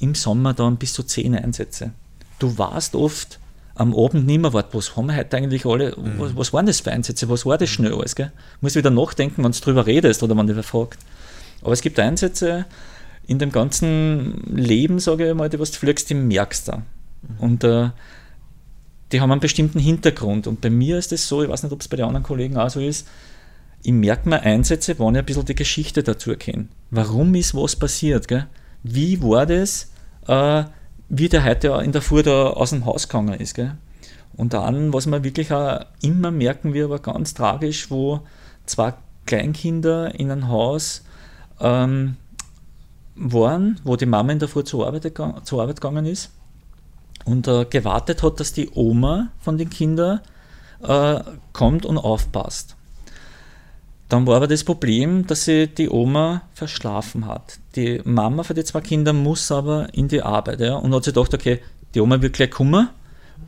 im Sommer dann bis zu zehn Einsätze. Du warst oft am Abend nicht mehr wart, was haben wir heute eigentlich alle, mhm. was, was waren das für Einsätze, was war das schnell alles, gell? Muss wieder nachdenken, wenn du drüber redest oder wenn du fragt. Aber es gibt Einsätze in dem ganzen Leben, sage ich mal, die was du fliegst, die merkst du. Mhm. Und äh, die haben einen bestimmten Hintergrund. Und bei mir ist es so, ich weiß nicht, ob es bei den anderen Kollegen auch so ist, ich merke mir Einsätze, wenn ich ein bisschen die Geschichte dazu kenne. Warum ist was passiert? Gell? Wie war das? Äh, wie der heute in der Fuhr da aus dem Haus gegangen ist. Gell? Und dann, was man wirklich auch immer merken wir, aber ganz tragisch, wo zwei Kleinkinder in ein Haus ähm, waren, wo die Mama in der Fuhr zur Arbeit, zur Arbeit gegangen ist und äh, gewartet hat, dass die Oma von den Kindern äh, kommt und aufpasst. Dann war aber das Problem, dass sie die Oma verschlafen hat. Die Mama für die zwei Kinder muss aber in die Arbeit ja, und hat sich gedacht, okay, die Oma wird gleich kommen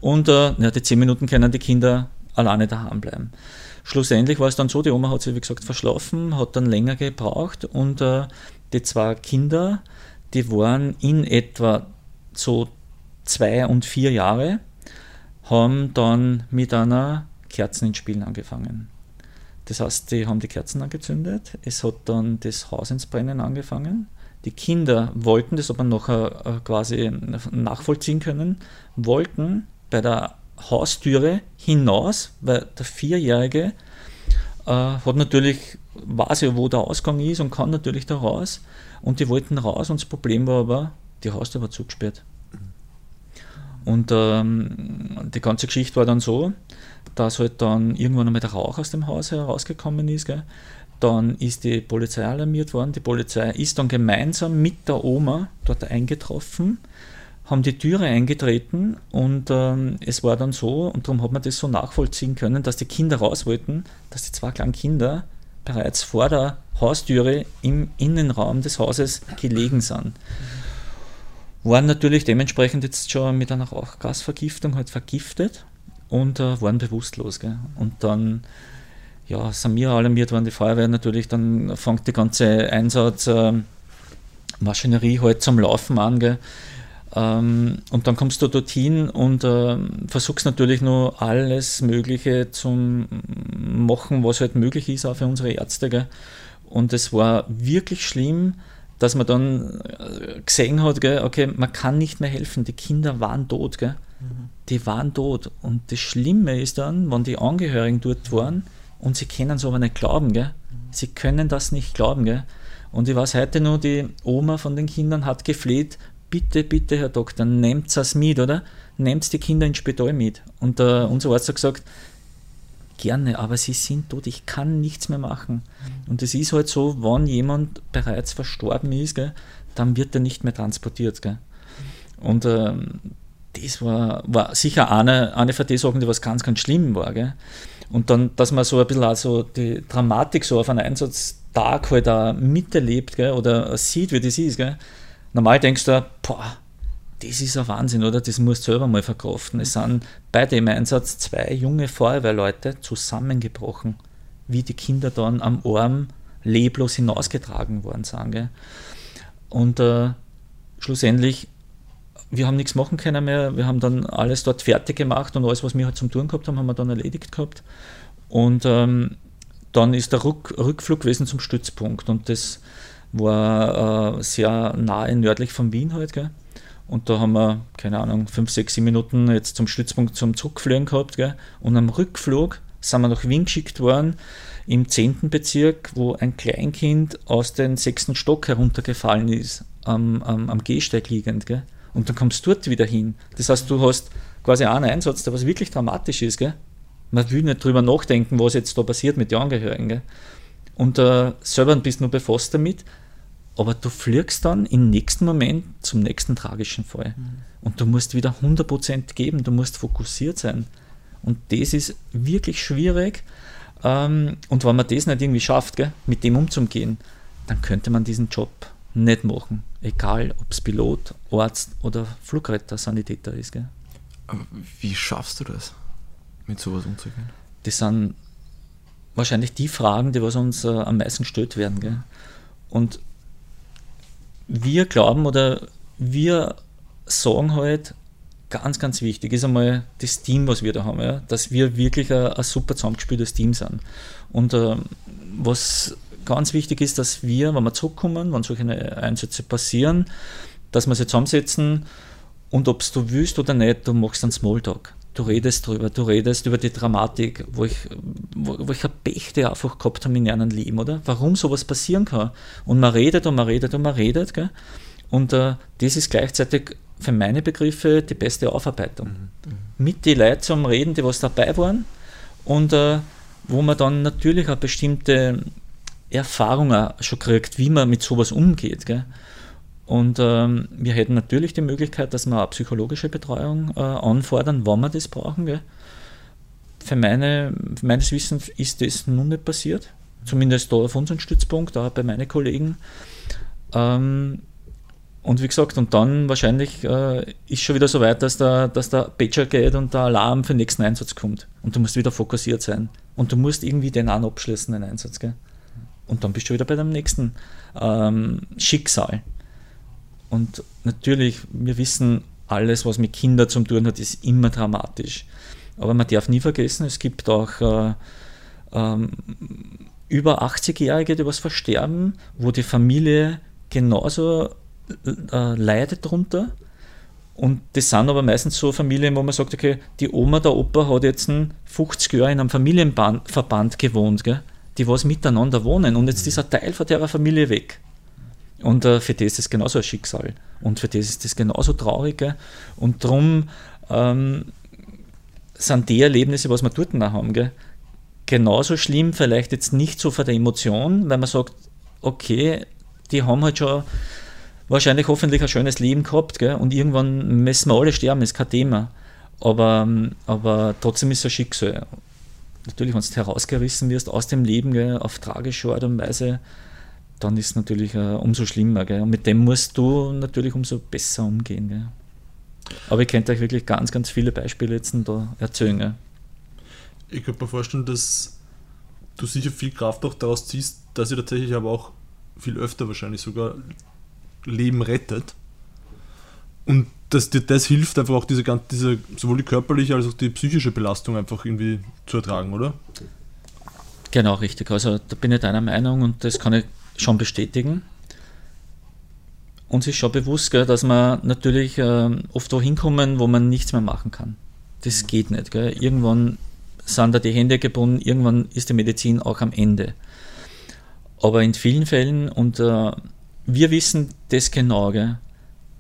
und äh, ja, die zehn Minuten können die Kinder alleine daheim bleiben. Schlussendlich war es dann so, die Oma hat sich wie gesagt verschlafen, hat dann länger gebraucht und äh, die zwei Kinder, die waren in etwa so zwei und vier Jahre haben dann mit einer Kerzen ins Spielen angefangen. Das heißt, die haben die Kerzen angezündet, es hat dann das Haus ins Brennen angefangen. Die Kinder wollten das aber noch äh, quasi nachvollziehen können, wollten bei der Haustüre hinaus, weil der Vierjährige äh, hat natürlich, weiß ja, wo der Ausgang ist und kann natürlich da raus. Und die wollten raus und das Problem war aber, die Haustür war zugesperrt. Und ähm, die ganze Geschichte war dann so, dass halt dann irgendwann einmal der Rauch aus dem Haus herausgekommen ist. Gell. Dann ist die Polizei alarmiert worden. Die Polizei ist dann gemeinsam mit der Oma dort eingetroffen, haben die Türe eingetreten und ähm, es war dann so, und darum hat man das so nachvollziehen können, dass die Kinder raus wollten, dass die zwei kleinen Kinder bereits vor der Haustüre im Innenraum des Hauses gelegen sind. Waren natürlich dementsprechend jetzt schon mit einer Rauchgasvergiftung halt vergiftet und äh, waren bewusstlos. Gell? Und dann ja, sind wir alarmiert worden, die Feuerwehr natürlich, dann fängt die ganze Einsatzmaschinerie äh, halt zum Laufen an. Gell? Ähm, und dann kommst du dorthin und äh, versuchst natürlich nur alles Mögliche zu machen, was halt möglich ist, auch für unsere Ärzte. Gell? Und es war wirklich schlimm, dass man dann äh, gesehen hat, gell, okay, man kann nicht mehr helfen, die Kinder waren tot. Gell? Mhm. Die waren tot. Und das Schlimme ist dann, wenn die Angehörigen dort waren und sie können es aber nicht glauben. Gell? Sie können das nicht glauben. Gell? Und ich weiß heute nur, die Oma von den Kindern hat gefleht, bitte, bitte, Herr Doktor, nehmt es mit, oder? Nehmt die Kinder ins Spital mit. Und äh, unser Arzt hat gesagt, gerne, aber sie sind tot, ich kann nichts mehr machen. Und es ist halt so, wenn jemand bereits verstorben ist, gell, dann wird er nicht mehr transportiert. Gell. Und ähm, das war, war sicher eine, eine von den Sachen, die was ganz, ganz schlimm war. Gell. Und dann, dass man so ein bisschen also die Dramatik so auf einen Einsatztag halt auch miterlebt gell, oder sieht, wie das ist. Gell. Normal denkst du, boah, das ist ein Wahnsinn, oder? Das musst du selber mal verkraften. Es sind bei dem Einsatz zwei junge Feuerwehrleute zusammengebrochen, wie die Kinder dann am Arm leblos hinausgetragen worden sind. Gell? Und äh, schlussendlich, wir haben nichts machen können mehr. Wir haben dann alles dort fertig gemacht und alles, was wir halt zum Tun gehabt haben, haben wir dann erledigt gehabt. Und ähm, dann ist der Rück, Rückflug gewesen zum Stützpunkt und das war äh, sehr nahe nördlich von Wien halt. Gell? Und da haben wir, keine Ahnung, fünf, sechs, sieben Minuten jetzt zum Stützpunkt zum Zurückfliegen gehabt. Gell? Und am Rückflug sind wir nach Wien geschickt worden, im 10. Bezirk, wo ein Kleinkind aus dem sechsten Stock heruntergefallen ist, am, am, am Gehsteig liegend. Gell? Und dann kommst du dort wieder hin. Das heißt, du hast quasi einen Einsatz, der was wirklich dramatisch ist. Gell? Man will nicht drüber nachdenken, was jetzt da passiert mit den Angehörigen. Gell? Und äh, selber bist du nur befasst damit, aber du fliegst dann im nächsten Moment zum nächsten tragischen Fall. Mhm. Und du musst wieder 100% geben, du musst fokussiert sein. Und das ist wirklich schwierig. Ähm, und wenn man das nicht irgendwie schafft, gell, mit dem umzugehen, dann könnte man diesen Job nicht machen. Egal, ob es Pilot, Arzt oder Flugretter, Sanitäter ist. Gell. Wie schaffst du das, mit sowas umzugehen? Das sind wahrscheinlich die Fragen, die was uns äh, am meisten gestellt werden. Gell. Und wir glauben oder wir sagen halt, ganz, ganz wichtig ist einmal das Team, was wir da haben, ja? dass wir wirklich ein, ein super zusammengespieltes Team sind. Und äh, was ganz wichtig ist, dass wir, wenn wir zurückkommen, wenn solche Einsätze passieren, dass wir sie zusammensetzen und ob du willst oder nicht, du machst einen Smalltalk. Du redest drüber, du redest über die Dramatik, wo ich, wo, wo ich eine Pechte einfach gehabt habe in einem Leben, oder? Warum sowas passieren kann. Und man redet und man redet und man redet, gell? Und äh, das ist gleichzeitig für meine Begriffe die beste Aufarbeitung. Mhm. Mhm. Mit den Leuten zum Reden, die was dabei waren und äh, wo man dann natürlich auch bestimmte Erfahrungen schon kriegt, wie man mit sowas umgeht. Gell? Und ähm, wir hätten natürlich die Möglichkeit, dass wir eine psychologische Betreuung äh, anfordern, wann wir das brauchen. Gell? Für, meine, meines Wissens ist das nun nicht passiert. Zumindest da auf unserem Stützpunkt, auch bei meinen Kollegen. Ähm, und wie gesagt, und dann wahrscheinlich äh, ist schon wieder so weit, dass der, dass der Pager geht und der Alarm für den nächsten Einsatz kommt. Und du musst wieder fokussiert sein. Und du musst irgendwie den an abschließen, den Einsatz. Gell? Und dann bist du wieder bei dem nächsten ähm, Schicksal. Und natürlich, wir wissen alles, was mit Kindern zu tun hat, ist immer dramatisch. Aber man darf nie vergessen, es gibt auch äh, ähm, über 80-Jährige, die was versterben, wo die Familie genauso äh, leidet darunter. Und das sind aber meistens so Familien, wo man sagt, okay, die Oma, der Opa hat jetzt 50 Jahre in einem Familienverband gewohnt, gell? die was miteinander wohnen und jetzt ist ein Teil von der Familie weg. Und äh, für das ist das genauso ein Schicksal. Und für das ist das genauso traurig. Und darum ähm, sind die Erlebnisse, was wir dort noch haben, gell? genauso schlimm, vielleicht jetzt nicht so von der Emotion, weil man sagt, okay, die haben halt schon wahrscheinlich hoffentlich ein schönes Leben gehabt gell? und irgendwann müssen wir alle sterben, ist kein Thema. Aber, aber trotzdem ist es ein Schicksal. Natürlich, wenn du herausgerissen wirst aus dem Leben gell, auf tragische Art und Weise, dann ist es natürlich uh, umso schlimmer. Gell? Und mit dem musst du natürlich umso besser umgehen. Gell? Aber ich könnte euch wirklich ganz, ganz viele Beispiele jetzt da erzählen. Gell? Ich könnte mir vorstellen, dass du sicher viel Kraft auch daraus ziehst, dass ihr tatsächlich aber auch viel öfter wahrscheinlich sogar Leben rettet. Und dass dir das hilft, einfach auch diese, diese sowohl die körperliche als auch die psychische Belastung einfach irgendwie zu ertragen, oder? Genau, richtig. Also da bin ich deiner Meinung und das kann ich schon bestätigen. Uns ist schon bewusst, gell, dass wir natürlich äh, oft wohin kommen, wo man nichts mehr machen kann. Das geht nicht. Gell. Irgendwann sind da die Hände gebunden, irgendwann ist die Medizin auch am Ende. Aber in vielen Fällen, und äh, wir wissen das genau, gell,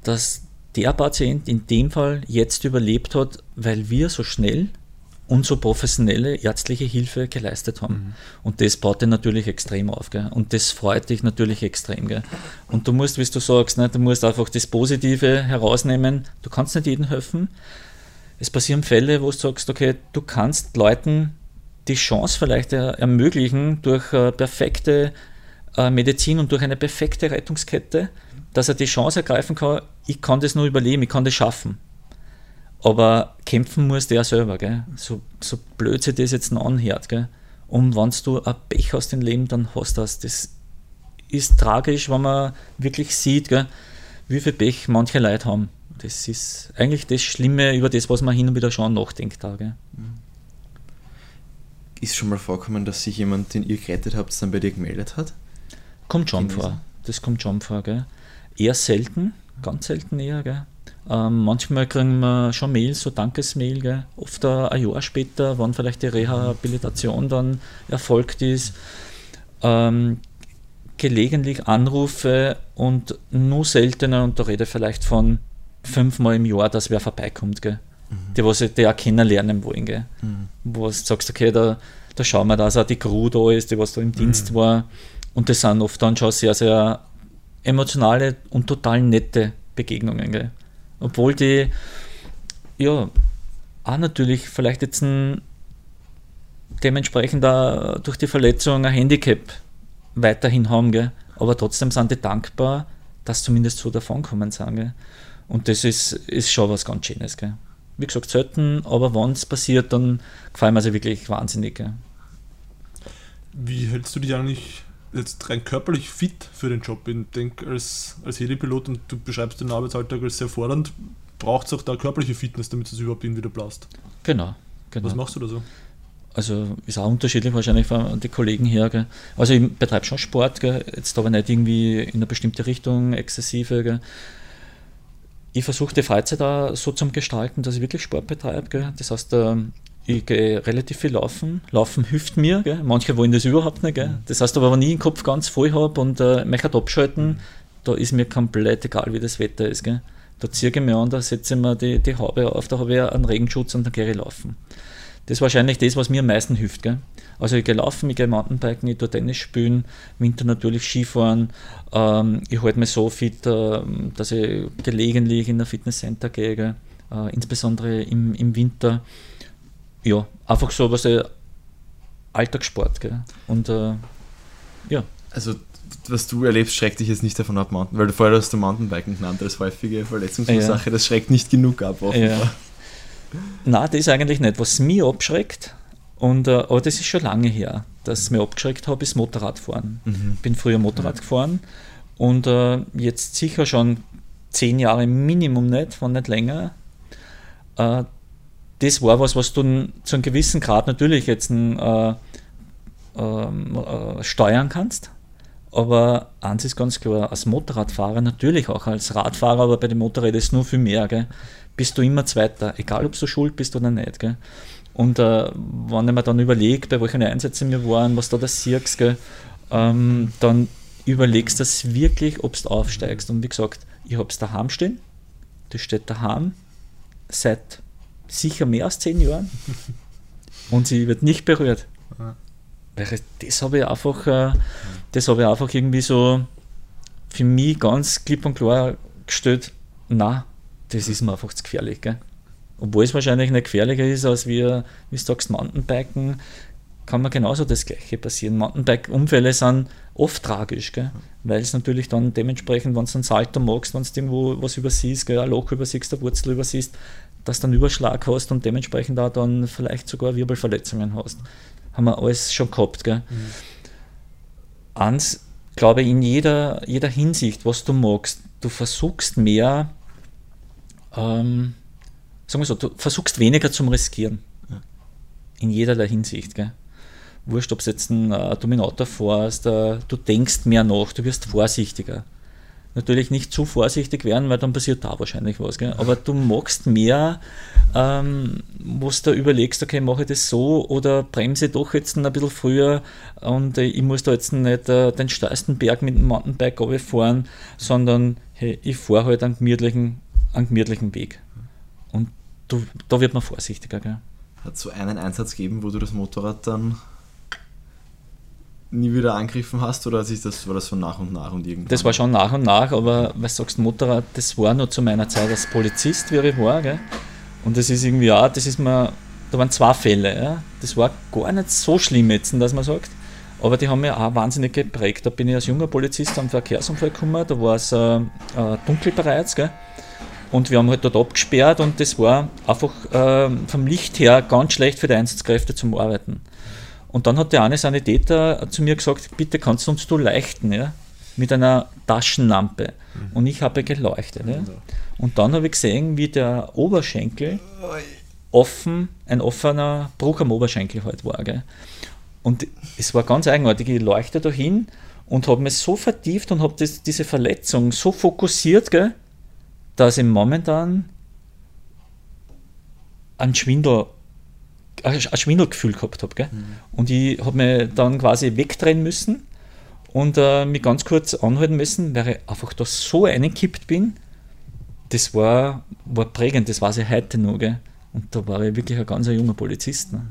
dass der Patient in dem Fall jetzt überlebt hat, weil wir so schnell und so professionelle ärztliche Hilfe geleistet haben. Mhm. Und das baut dich natürlich extrem auf. Gell? Und das freut dich natürlich extrem. Gell? Und du musst, wie du sagst, ne, du musst einfach das Positive herausnehmen. Du kannst nicht jedem helfen. Es passieren Fälle, wo du sagst, okay, du kannst Leuten die Chance vielleicht ermöglichen durch äh, perfekte äh, Medizin und durch eine perfekte Rettungskette, dass er die Chance ergreifen kann, ich kann das nur überleben, ich kann das schaffen. Aber kämpfen muss der selber, gell? So, so blöd sich das jetzt noch anhört. Gell? Und wenn du ein Pech hast im Leben, dann hast du das. Das ist tragisch, wenn man wirklich sieht, gell? wie viel Pech manche Leute haben. Das ist eigentlich das Schlimme über das, was man hin und wieder schon nachdenkt. Da, gell? Ist schon mal vorkommen, dass sich jemand, den ihr gerettet habt, dann bei dir gemeldet hat? Kommt schon vor. Das kommt schon vor. Gell? Eher selten, ganz selten eher. Gell? Ähm, manchmal kriegen wir schon Mails, so Dankesmail, gell? oft ein Jahr später, wann vielleicht die Rehabilitation dann erfolgt ist. Ähm, gelegentlich Anrufe und nur seltener, und da rede ich vielleicht von fünfmal im Jahr, dass wer vorbeikommt, gell? Mhm. die was die auch kennenlernen wollen. Gell? Mhm. Wo du sagst, okay, da, da schauen wir, dass auch die Crew da ist, die was da im Dienst mhm. war. Und das sind oft dann schon sehr, sehr emotionale und total nette Begegnungen. Gell? Obwohl die, ja, auch natürlich vielleicht jetzt ein, dementsprechend durch die Verletzung ein Handicap weiterhin haben, gell? aber trotzdem sind die dankbar, dass zumindest so davon kommen sind. Gell? Und das ist, ist schon was ganz Schönes. Gell? Wie gesagt, selten, aber wenn es passiert, dann gefallen mir sie wirklich wahnsinnig. Gell? Wie hältst du dich eigentlich jetzt rein körperlich fit für den Job. Ich denke, als, als Helipilot und du beschreibst den Arbeitsalltag als sehr fordernd, braucht es auch da körperliche Fitness, damit es überhaupt wieder blast. Genau, genau. Was machst du da so? Also ist auch unterschiedlich wahrscheinlich von den Kollegen her. Gell. Also ich betreibe schon Sport, gell. jetzt aber nicht irgendwie in eine bestimmte Richtung exzessive. Gell. Ich versuche die Freizeit auch so zu gestalten, dass ich wirklich Sport betreibe. Das heißt, ähm, ich gehe relativ viel laufen. Laufen hilft mir. Gell? Manche wollen das überhaupt nicht. Gell? Mhm. Das heißt aber, wenn ich den Kopf ganz voll habe und äh, möchte abschalten, da ist mir komplett egal, wie das Wetter ist. Gell? Da ziehe ich mir an, da setze ich mir die, die Haube auf, da habe ich einen Regenschutz und dann gehe ich laufen. Das ist wahrscheinlich das, was mir am meisten hilft. Gell? Also ich gehe laufen, ich gehe Mountainbiken, ich tue Tennis spielen, Winter natürlich Skifahren. Ähm, ich halte mich so fit, äh, dass ich gelegentlich in ein Fitnesscenter gehe, äh, insbesondere im, im Winter ja, einfach so was der Alltagssport. Gell? Und äh, ja. Also was du erlebst, schreckt dich jetzt nicht davon ab, Mountain, weil du vorher hast du Mountainbiken genannt als häufige Verletzungsursache, ja. das schreckt nicht genug ab, offenbar. Ja. Nein, das ist eigentlich nicht. Was mich abschreckt, und, äh, aber das ist schon lange her, dass es mich abgeschreckt habe, ist Motorradfahren. Mhm. bin früher Motorrad ja. gefahren und äh, jetzt sicher schon zehn Jahre Minimum nicht, wenn nicht länger. Äh, das war was, was du zu einem gewissen Grad natürlich jetzt äh, ähm, äh, steuern kannst. Aber eins ist ganz klar, als Motorradfahrer, natürlich auch als Radfahrer, aber bei den Motorrädern ist es nur viel mehr, gell, bist du immer Zweiter, egal ob du schuld bist oder nicht. Gell. Und äh, wenn ich mir dann überlege, bei welchen Einsätzen wir waren, was da das siehst, gell, ähm, dann überlegst du das wirklich, ob du aufsteigst. Und wie gesagt, ich habe es daheim stehen, das steht daheim seit sicher mehr als zehn Jahren und sie wird nicht berührt. Das habe ich einfach, äh, das habe ich einfach irgendwie so für mich ganz klipp und klar gestellt, na, das ist mir einfach zu gefährlich. Gell? Obwohl es wahrscheinlich nicht gefährlicher ist, als wir, wie du sagst, Mountainbiken, kann man genauso das Gleiche passieren. Mountainbike-Unfälle sind oft tragisch, gell? weil es natürlich dann dementsprechend, wenn du einen Salto magst, wenn du irgendwo was übersiehst, gell? ein Loch übersiehst, eine Wurzel übersiehst, dass du einen Überschlag hast und dementsprechend auch dann vielleicht sogar Wirbelverletzungen hast haben wir alles schon gehabt. Gell? Mhm. Eins, glaube ich, in jeder, jeder Hinsicht, was du magst, du versuchst mehr, ähm, sagen wir so, du versuchst weniger zum Riskieren. Ja. In jederlei Hinsicht. Gell? Wurscht, ob es jetzt ein äh, Dominator fährst, äh, du denkst mehr nach, du wirst vorsichtiger natürlich nicht zu vorsichtig werden, weil dann passiert da wahrscheinlich was. Gell? Aber du magst mehr, ähm, wo du überlegst, okay, mache ich das so oder bremse doch jetzt ein bisschen früher und äh, ich muss da jetzt nicht äh, den steilsten Berg mit dem Mountainbike fahren, sondern hey, ich fahre halt einen gemütlichen, einen gemütlichen Weg. Und du, da wird man vorsichtiger. Hat es so einen Einsatz gegeben, wo du das Motorrad dann nie wieder angegriffen hast oder sich das, war das so nach und nach und irgendwann? Das war schon nach und nach, aber was sagst du, Motorrad, das war nur zu meiner Zeit als Polizist, wie ich war, gell? Und das ist irgendwie auch, das ist mir, da waren zwei Fälle, ja? das war gar nicht so schlimm jetzt, dass man sagt, aber die haben mich auch wahnsinnig geprägt. Da bin ich als junger Polizist am Verkehrsunfall gekommen, da war es äh, äh, dunkel bereits, gell? Und wir haben halt dort abgesperrt und das war einfach äh, vom Licht her ganz schlecht für die Einsatzkräfte zum Arbeiten. Und dann hat der eine Sanitäter zu mir gesagt, bitte kannst du uns du leuchten, ja? mit einer Taschenlampe. Mhm. Und ich habe geleuchtet. Ja? Und dann habe ich gesehen, wie der Oberschenkel offen, ein offener Bruch am Oberschenkel halt war. Gell? Und es war ganz eigenartig. Ich leuchte da hin und habe mich so vertieft und habe diese Verletzung so fokussiert, gell, dass ich momentan einen Schwindel ein Schwindelgefühl gehabt habe. Mhm. Und ich habe mich dann quasi wegdrehen müssen und äh, mich ganz kurz anhalten müssen, weil ich einfach da so eingekippt bin. Das war, war prägend, das weiß ich heute noch. Gell? Und da war ich wirklich ein ganz junger Polizist. Ne? Mhm.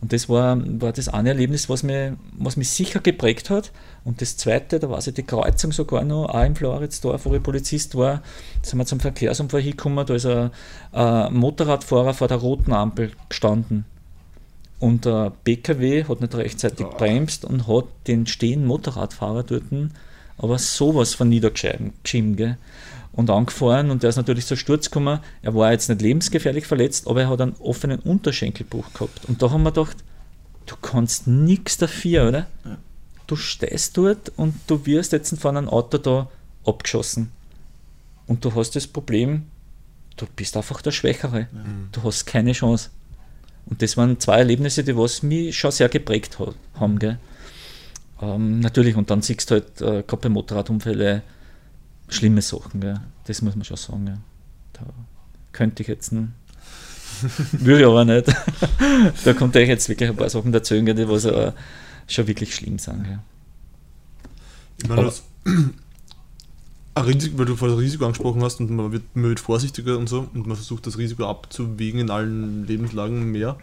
Und das war, war das eine Erlebnis, was mich, was mich sicher geprägt hat. Und das zweite, da war ich die Kreuzung sogar noch, auch im Floridsdorf, wo ich Polizist war, da sind wir zum Verkehrsunfall hingekommen, da ist ein, ein Motorradfahrer vor der roten Ampel gestanden. Und der PKW hat nicht rechtzeitig oh. bremst und hat den stehenden Motorradfahrer dort aber sowas von niedergeschieben. Und angefahren und der ist natürlich zur Sturz gekommen. Er war jetzt nicht lebensgefährlich verletzt, aber er hat einen offenen Unterschenkelbruch gehabt. Und da haben wir gedacht, du kannst nichts dafür, oder? Ja. Du stehst dort und du wirst jetzt von einem Auto da abgeschossen. Und du hast das Problem, du bist einfach der Schwächere. Ja. Du hast keine Chance. Und das waren zwei Erlebnisse, die was mich schon sehr geprägt haben. Ähm, natürlich, und dann siehst du halt äh, gerade bei Motorradunfällen schlimme Sachen. Gell? Das muss man schon sagen. Gell? Da könnte ich jetzt einen würde ich aber nicht. da kommt euch jetzt wirklich ein paar Sachen dazu, die was äh, schon wirklich schlimm sind. Gell? Ich meine, das, Risiko, weil du vorhin das Risiko angesprochen hast und man wird, man wird vorsichtiger und so und man versucht das Risiko abzuwägen in allen Lebenslagen mehr.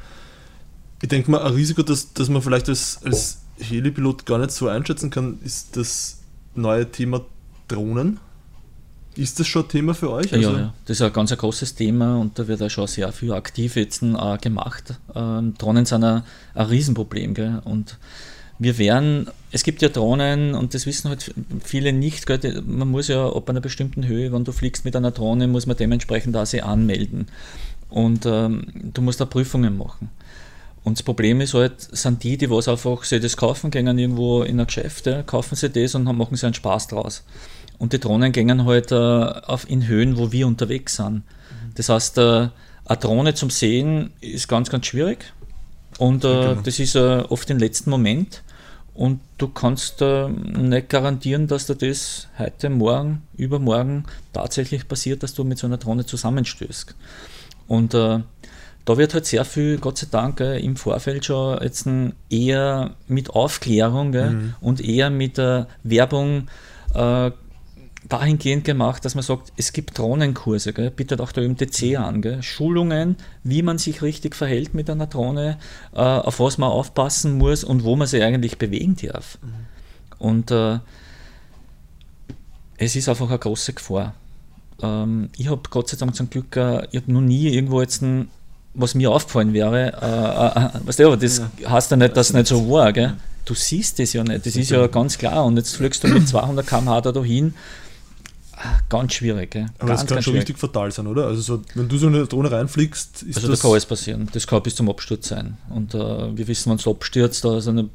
Ich denke mal, ein Risiko, das, das man vielleicht als, als Helipilot gar nicht so einschätzen kann, ist das neue Thema Drohnen. Ist das schon ein Thema für euch? Also ja, ja, das ist ein ganz ein großes Thema und da wird auch schon sehr viel aktiv jetzt äh, gemacht. Ähm, Drohnen sind ein, ein Riesenproblem. Gell? Und wir werden, es gibt ja Drohnen und das wissen halt viele nicht, gell? man muss ja ab einer bestimmten Höhe, wenn du fliegst mit einer Drohne, muss man dementsprechend auch sie anmelden. Und ähm, du musst da Prüfungen machen. Und das Problem ist halt, sind die, die was einfach sich das kaufen, gehen irgendwo in ein Geschäft, ja, kaufen sie das und machen sie einen Spaß draus. Und die Drohnen gehen halt äh, auf, in Höhen, wo wir unterwegs sind. Das heißt, äh, eine Drohne zum Sehen ist ganz, ganz schwierig. Und äh, Genau. das ist äh, oft den letzten Moment. Und du kannst äh, nicht garantieren, dass dir das heute, morgen, übermorgen tatsächlich passiert, dass du mit so einer Drohne zusammenstößt. Und äh, da wird halt sehr viel, Gott sei Dank, gell, im Vorfeld schon jetzt eher mit Aufklärung gell, und eher mit der Werbung äh, dahingehend gemacht, dass man sagt, es gibt Drohnenkurse, gell, bietet auch der ÖMTC an, gell, Schulungen, wie man sich richtig verhält mit einer Drohne, äh, auf was man aufpassen muss und wo man sich eigentlich bewegen darf. Und äh, es ist einfach eine große Gefahr. Ähm, ich habe Gott sei Dank zum Glück, äh, ich habe noch nie irgendwo jetzt ein, was mir aufgefallen wäre, äh, äh, weißt du, aber das heißt ja nicht, dass es nicht so war, gell? Du siehst das ja nicht, das ist ja ganz klar. Und jetzt fliegst du mit 200 km/h da hin, ganz schwierig, gell? Aber ganz, das kann ganz schon schwierig. richtig fatal sein, oder? Also so, wenn du so eine Drohne reinfliegst, ist Also da das... kann alles passieren. Das kann bis zum Absturz sein. Und äh, wir wissen, wenn es abstürzt, da eine,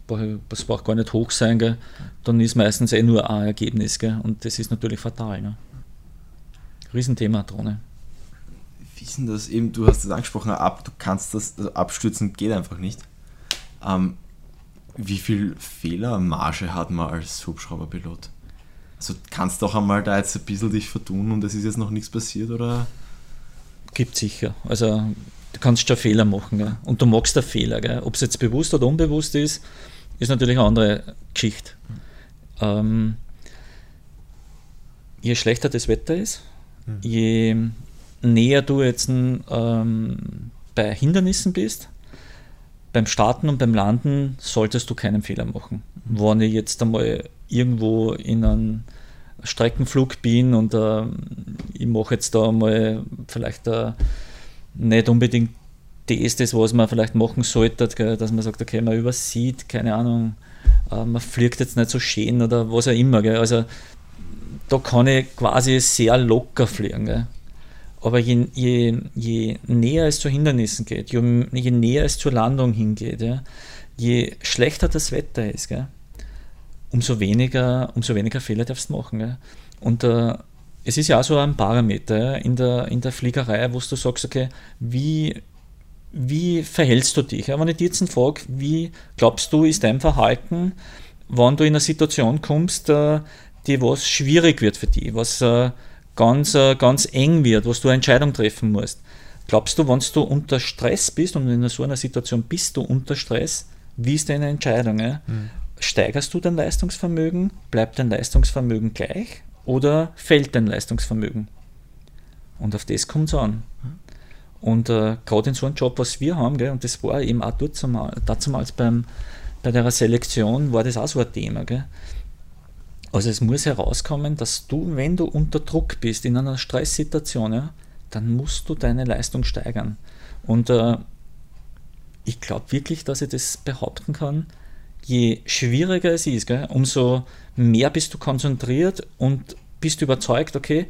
das braucht gar nicht hoch sein, gell? dann ist meistens eh nur ein Ergebnis. Gell? Und das ist natürlich fatal. Ne? Riesenthema Drohne. Wie ist denn das eben, du hast es angesprochen, ab, du kannst das, also abstürzen geht einfach nicht. Ähm, wie viel Fehlermarge hat man als Hubschrauberpilot? Also kannst du auch einmal da jetzt ein bisschen dich vertun und es ist jetzt noch nichts passiert oder? Gibt sicher. Also du kannst schon Fehler machen. Gell? Und du magst einen Fehler. Ob es jetzt bewusst oder unbewusst ist, ist natürlich eine andere Geschichte. Ähm, je schlechter das Wetter ist, je näher du jetzt ähm, bei Hindernissen bist, beim Starten und beim Landen solltest du keinen Fehler machen. Wenn ich jetzt einmal irgendwo in einem Streckenflug bin und äh, ich mache jetzt da mal vielleicht äh, nicht unbedingt das, das, was man vielleicht machen sollte, gell, dass man sagt, okay, man übersieht, keine Ahnung, äh, man fliegt jetzt nicht so schön oder was auch immer. Gell. Also da kann ich quasi sehr locker fliegen. Gell. Aber je, je, je näher es zu Hindernissen geht, je, je näher es zur Landung hingeht, ja, je schlechter das Wetter ist, gell, umso, weniger, umso weniger Fehler darfst du machen. Gell. Und äh, es ist ja auch so ein Parameter ja, in, der, in der Fliegerei, wo du sagst, okay, wie, wie verhältst du dich? Ja, wenn ich dich jetzt frage, wie glaubst du, ist dein Verhalten, wenn du in eine Situation kommst, äh, die was schwierig wird für dich, was äh, ganz, äh, ganz eng wird, was du eine Entscheidung treffen musst. Glaubst du, wenn du unter Stress bist und in so einer Situation bist du unter Stress, wie ist deine Entscheidung? Ja? Steigerst du dein Leistungsvermögen? Bleibt dein Leistungsvermögen gleich oder fällt dein Leistungsvermögen? Und auf das kommt es an. Und äh, gerade in so einem Job, was wir haben, gell, und das war eben auch damals beim, bei der Selektion, war das auch so ein Thema. Gell. Also es muss herauskommen, dass du, wenn du unter Druck bist, in einer Stresssituation, ja, dann musst du deine Leistung steigern. Und äh, ich glaube wirklich, dass ich das behaupten kann, je schwieriger es ist, gell, umso mehr bist du konzentriert und bist überzeugt, okay,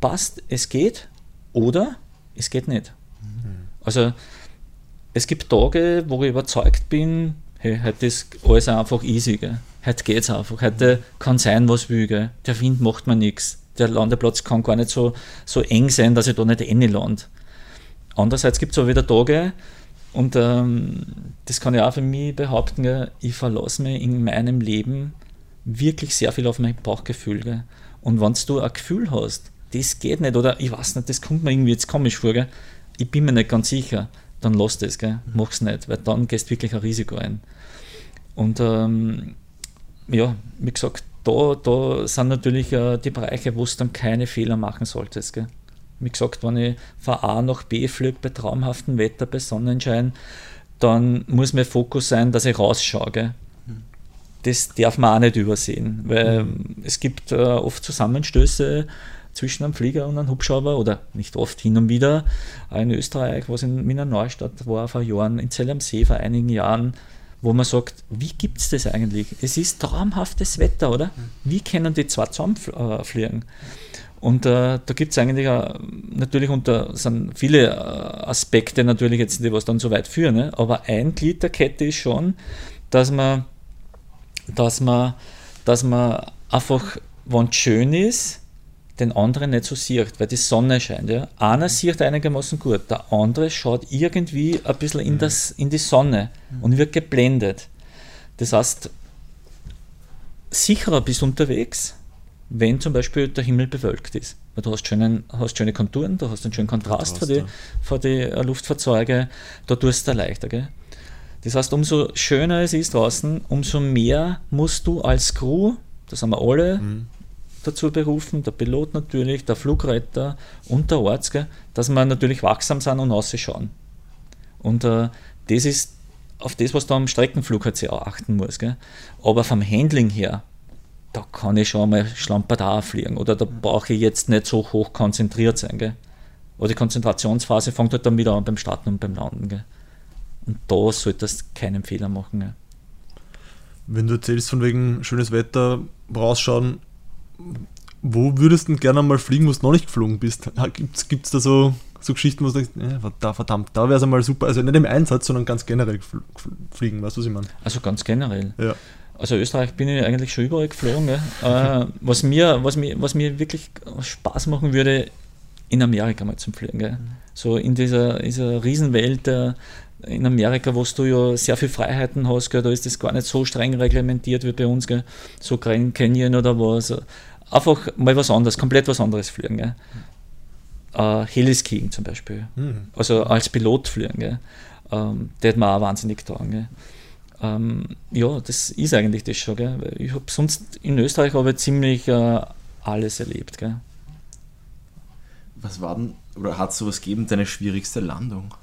passt, es geht oder es geht nicht. Also es gibt Tage, wo ich überzeugt bin, hey, heute ist alles einfach easy, gell. heute geht es einfach, heute kann sein, was will, gell. der Wind macht mir nichts, der Landeplatz kann gar nicht so, so eng sein, dass ich da nicht lande. Andererseits gibt es auch wieder Tage, und ähm, das kann ich auch für mich behaupten, gell, ich verlasse mich in meinem Leben wirklich sehr viel auf mein Bauchgefühl. Gell. Und wenn du ein Gefühl hast, das geht nicht, oder ich weiß nicht, das kommt mir irgendwie jetzt komisch vor, gell, ich bin mir nicht ganz sicher, dann lass das, gell, mach's nicht, weil dann gehst du wirklich ein Risiko ein. Und ähm, ja, wie gesagt, da, da sind natürlich äh, die Bereiche, wo du dann keine Fehler machen solltest. Gell. Wie gesagt, wenn ich von A nach B fliege bei traumhaftem Wetter, bei Sonnenschein, dann muss mein Fokus sein, dass ich rausschaue. Gell. Das darf man auch nicht übersehen, weil es gibt äh, oft Zusammenstöße zwischen einem Flieger und einem Hubschrauber oder nicht oft hin und wieder. Auch in Österreich, was in Wiener Neustadt war vor Jahren, in Zell am See vor einigen Jahren, wo man sagt, wie gibt es das eigentlich? Es ist traumhaftes Wetter, oder? Wie können die zwei zusammenfliegen? Und äh, da gibt es eigentlich äh, natürlich unter sind viele äh, Aspekte natürlich jetzt, die was dann so weit führen. Ne? Aber ein Glied der Kette ist schon, dass man, dass man, dass man einfach wenn es schön ist, den anderen nicht so sieht, weil die Sonne scheint. Ja. Einer sieht einigermaßen gut, der andere schaut irgendwie ein bisschen in, das, in die Sonne und wird geblendet. Das heißt, sicherer bist unterwegs, wenn zum Beispiel der Himmel bewölkt ist. Weil du hast, schönen, hast schöne Konturen, du hast einen schönen Kontrast vor die, vor die äh, Luftfahrzeuge, da tust du leichter. Gell? Das heißt, umso schöner es ist draußen, umso mehr musst du als Crew, das haben wir alle mhm. dazu berufen, der Pilot natürlich, der Flugretter und der Arzt, gell, dass wir natürlich wachsam sind und ausschauen. Und äh, das ist auf das, was du am Streckenflug halt sehr achten muss. Gell. Aber vom Handling her, da kann ich schon mal Schlamper fliegen oder da brauche ich jetzt nicht so hoch konzentriert sein. Gell. Aber die Konzentrationsphase fängt halt dann wieder an beim Starten und beim Landen. Gell. Und da solltest du keinen Fehler machen. Gell. Wenn du erzählst von wegen schönes Wetter, rausschauen, wo würdest du gerne mal fliegen, wo du noch nicht geflogen bist? Gibt es da so, so Geschichten, wo du denkst, ja, verdammt, da wäre es einmal super, also nicht im Einsatz, sondern ganz generell fliegen, weißt du, was ich meine? Also ganz generell. Ja. Also Österreich bin ich eigentlich schon überall geflogen. äh, was, mir, was, mir, was mir wirklich Spaß machen würde, in Amerika mal zum Fliegen. Gell? So in dieser, dieser Riesenwelt äh, in Amerika, wo du ja sehr viele Freiheiten hast, gell? da ist das gar nicht so streng reglementiert wie bei uns. Gell? So Grand Canyon oder was. Einfach mal was anderes, komplett was anderes fliegen. Gell? Äh, Heliskiing zum Beispiel. Mhm. Also als Pilot fliegen. Gell? Ähm, der hat mir auch wahnsinnig getan. Gell? Ähm, ja, das ist eigentlich das schon. Gell? Ich habe sonst in Österreich aber ziemlich äh, alles erlebt. Gell? Was war denn, oder hat es sowas gegeben, deine schwierigste Landung?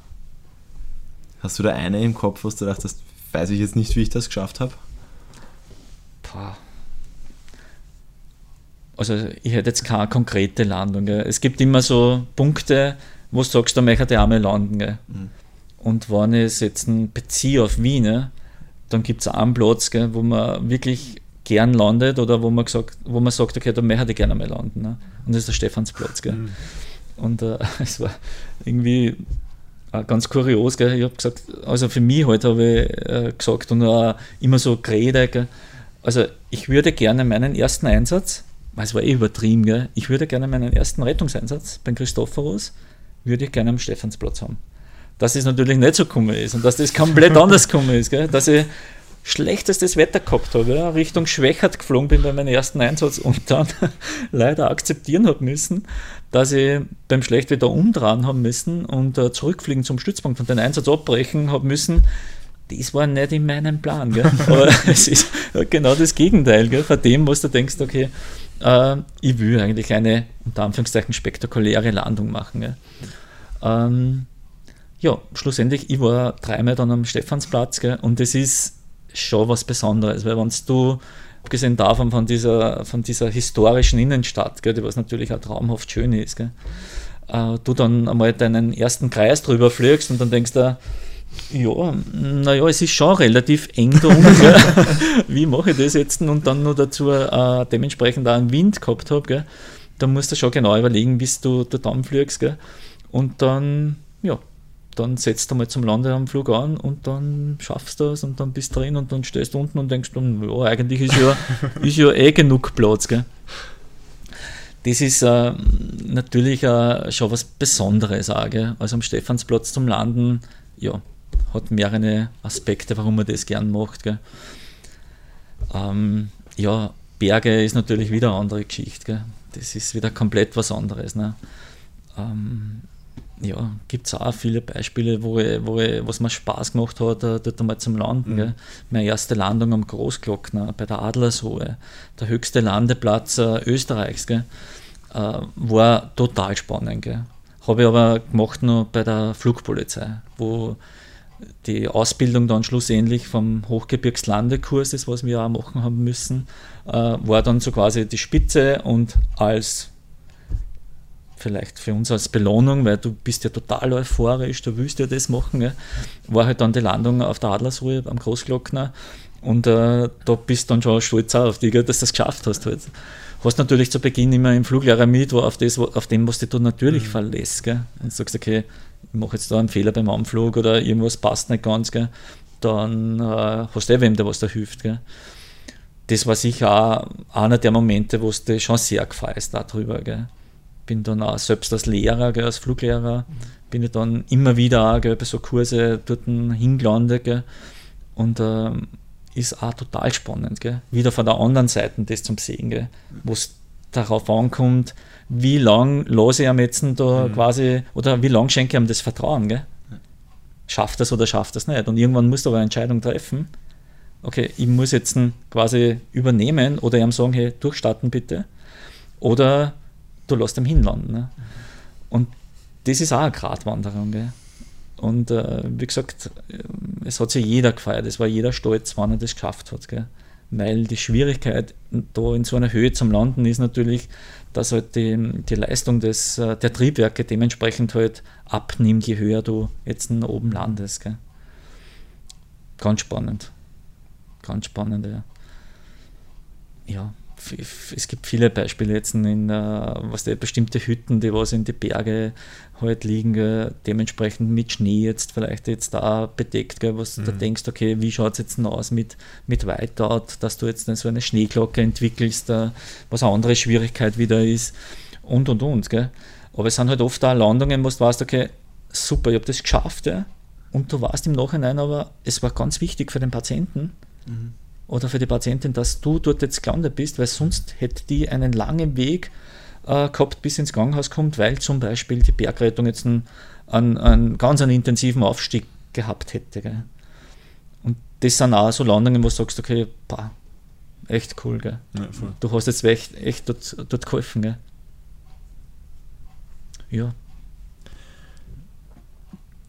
Hast du da eine im Kopf, wo du dachtest, weiß ich jetzt nicht, wie ich das geschafft habe? Also ich hätte jetzt keine konkrete Landung. Gell? Es gibt immer so Punkte, wo du sagst, da möchte ich einmal landen. Mhm. Und wenn ich jetzt beziehe auf Wien, dann gibt es einen Platz, gell, wo man wirklich gern landet oder wo man, gesagt, wo man sagt, okay, da möchte ich gerne mal landen. Ne? Und das ist der Stephansplatz. Gell. Mhm. Und äh, es war irgendwie äh, ganz kurios. Gell. Ich habe gesagt, also für mich heute halt, habe ich äh, gesagt und äh, immer so geredet. Gell. Also ich würde gerne meinen ersten Einsatz, weil es war eh übertrieben, gell, ich würde gerne meinen ersten Rettungseinsatz beim Christophorus, würde ich gerne am Stephansplatz haben dass es natürlich nicht so gekommen ist und dass das komplett anders gekommen ist. Gell? Dass ich schlechtestes Wetter gehabt habe, ja, Richtung Schwächert geflogen bin bei meinem ersten Einsatz und dann leider akzeptieren habe müssen, dass ich beim Schlechtwetter umdrehen haben müssen und äh, zurückfliegen zum Stützpunkt und den Einsatz abbrechen habe müssen. Das war nicht in meinem Plan. Gell? Aber es ist genau das Gegenteil gell? von dem, was du denkst, okay, äh, ich will eigentlich eine unter Anführungszeichen spektakuläre Landung machen. Ähm, ja, schlussendlich, ich war dreimal dann am Stephansplatz gell, und das ist schon was Besonderes, weil wenn du, abgesehen davon von dieser, von dieser historischen Innenstadt, gell, die was natürlich auch traumhaft schön ist, gell, äh, du dann einmal deinen ersten Kreis drüber fliegst und dann denkst du, ja, naja, es ist schon relativ eng da unten. Wie mache ich das jetzt? Und dann noch dazu äh, dementsprechend auch einen Wind gehabt habe. Da musst du schon genau überlegen, bis du da dann fliegst. Gell? Und dann, ja, dann setzt du mal zum Landeanflug an und dann schaffst du es und dann bist du drin und dann stehst du unten und denkst, ja, eigentlich ist ja, ist ja eh genug Platz. Gell? Das ist äh, natürlich äh, schon was Besonderes. Auch, gell? Also am Stephansplatz zum Landen, ja, hat mehrere Aspekte, warum man das gern macht. Gell? Ähm, ja, Berge ist natürlich wieder eine andere Geschichte. Gell? Das ist wieder komplett was anderes. Ne? Ähm, ja, gibt es auch viele Beispiele, wo ich, wo ich, was mir Spaß gemacht hat, äh, dort einmal zum Landen. Mhm. Meine erste Landung am Großglockner bei der Adlershohe, der höchste Landeplatz äh, Österreichs, gell, äh, war total spannend. Habe ich aber gemacht noch bei der Flugpolizei, wo die Ausbildung dann schlussendlich vom Hochgebirgslandekurs, das was wir auch machen haben müssen, äh, war dann so quasi die Spitze und als vielleicht für uns als Belohnung, weil du bist ja total euphorisch, du willst ja das machen, ja, war halt dann die Landung auf der Adlersruhe am Großglockner und äh, da bist du dann schon stolz auf dich, dass du das geschafft hast. Halt. Hast natürlich zu Beginn immer im Fluglehrer mit, wo auf, das, auf dem, was du natürlich mhm. verlässt. Gell? Und du sagst, okay, ich mache jetzt da einen Fehler beim Anflug oder irgendwas passt nicht ganz, gell? dann äh, hast du eh wem, der was da hilft. Gell? das war sicher auch einer der Momente, wo du schon sehr gefeist darüber. Gell. Bin dann auch selbst als Lehrer, gell, als Fluglehrer, bin ich dann immer wieder auch, gell, bei so Kurse dort hingelandet. Gell. Und äh, ist auch total spannend, gell. wieder von der anderen Seite das zum Sehen, wo es darauf ankommt, wie lange lasse ich am jetzt da mhm. quasi, oder wie lange schenke ich ihm das Vertrauen. Gell? Schafft das oder schafft das nicht? Und irgendwann musst du aber eine Entscheidung treffen. Okay, ich muss jetzt quasi übernehmen oder ihm sagen, hey, durchstarten bitte. Oder du lässt ihn hinlanden. Ne? Und das ist auch eine Gratwanderung. Gell? Und äh, wie gesagt, es hat sich jeder gefeiert, es war jeder stolz, wann er das geschafft hat. Gell? Weil die Schwierigkeit da in so einer Höhe zum Landen ist natürlich, dass halt die, die Leistung des, äh, der Triebwerke dementsprechend halt abnimmt, je höher du jetzt oben landest. Gell? Ganz spannend. Ganz spannend, ja. Ja, es gibt viele Beispiele jetzt in, uh, was der bestimmte Hütten, die was in die Berge halt liegen, uh, dementsprechend mit Schnee jetzt vielleicht jetzt da bedeckt, gell, was mhm. du denkst, okay, wie schaut es jetzt aus mit, mit Whiteout, dass du jetzt so eine Schneeglocke entwickelst, uh, was eine andere Schwierigkeit wieder ist und und und. Gell. Aber es sind halt oft auch Landungen, wo du weißt, okay, super, ich habe das geschafft, ja, und du warst im Nachhinein, aber es war ganz wichtig für den Patienten. Mhm oder für die Patientin, dass du dort jetzt gelandet bist, weil sonst hätte die einen langen Weg äh, gehabt, bis ins Krankenhaus kommt, weil zum Beispiel die Bergrettung jetzt einen, einen, einen ganz einen intensiven Aufstieg gehabt hätte. Gell? Und das sind auch so Landungen, wo du sagst, okay, bah, echt cool? Ja, du hast jetzt echt, echt dort, dort geholfen. Gell? Ja,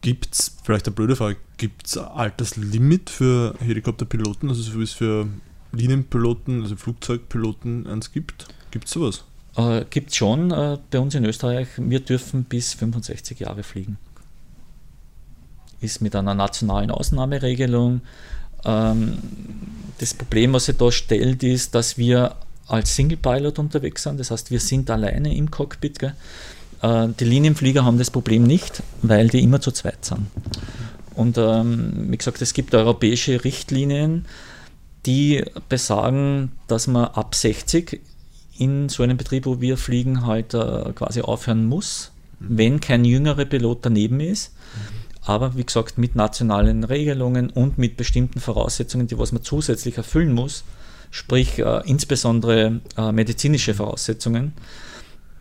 Gibt es, vielleicht eine blöde Frage, gibt es ein Alterslimit für Helikopterpiloten, also so wie es für Linienpiloten, also Flugzeugpiloten eins gibt? Gibt es sowas? Äh, gibt es schon äh, bei uns in Österreich. Wir dürfen bis 65 Jahre fliegen. Ist mit einer nationalen Ausnahmeregelung. Ähm, das Problem, was sich da stellt, ist, dass wir als Single Pilot unterwegs sind. Das heißt, wir sind alleine im Cockpit. Gell? Äh, die Linienflieger haben das Problem nicht, weil die immer zu zweit sind. Und ähm, wie gesagt, es gibt europäische Richtlinien, die besagen, dass man ab 60 in so einem Betrieb, wo wir fliegen, halt äh, quasi aufhören muss, mhm. wenn kein jüngerer Pilot daneben ist. Mhm. Aber wie gesagt, mit nationalen Regelungen und mit bestimmten Voraussetzungen, die was man zusätzlich erfüllen muss, sprich äh, insbesondere äh, medizinische Voraussetzungen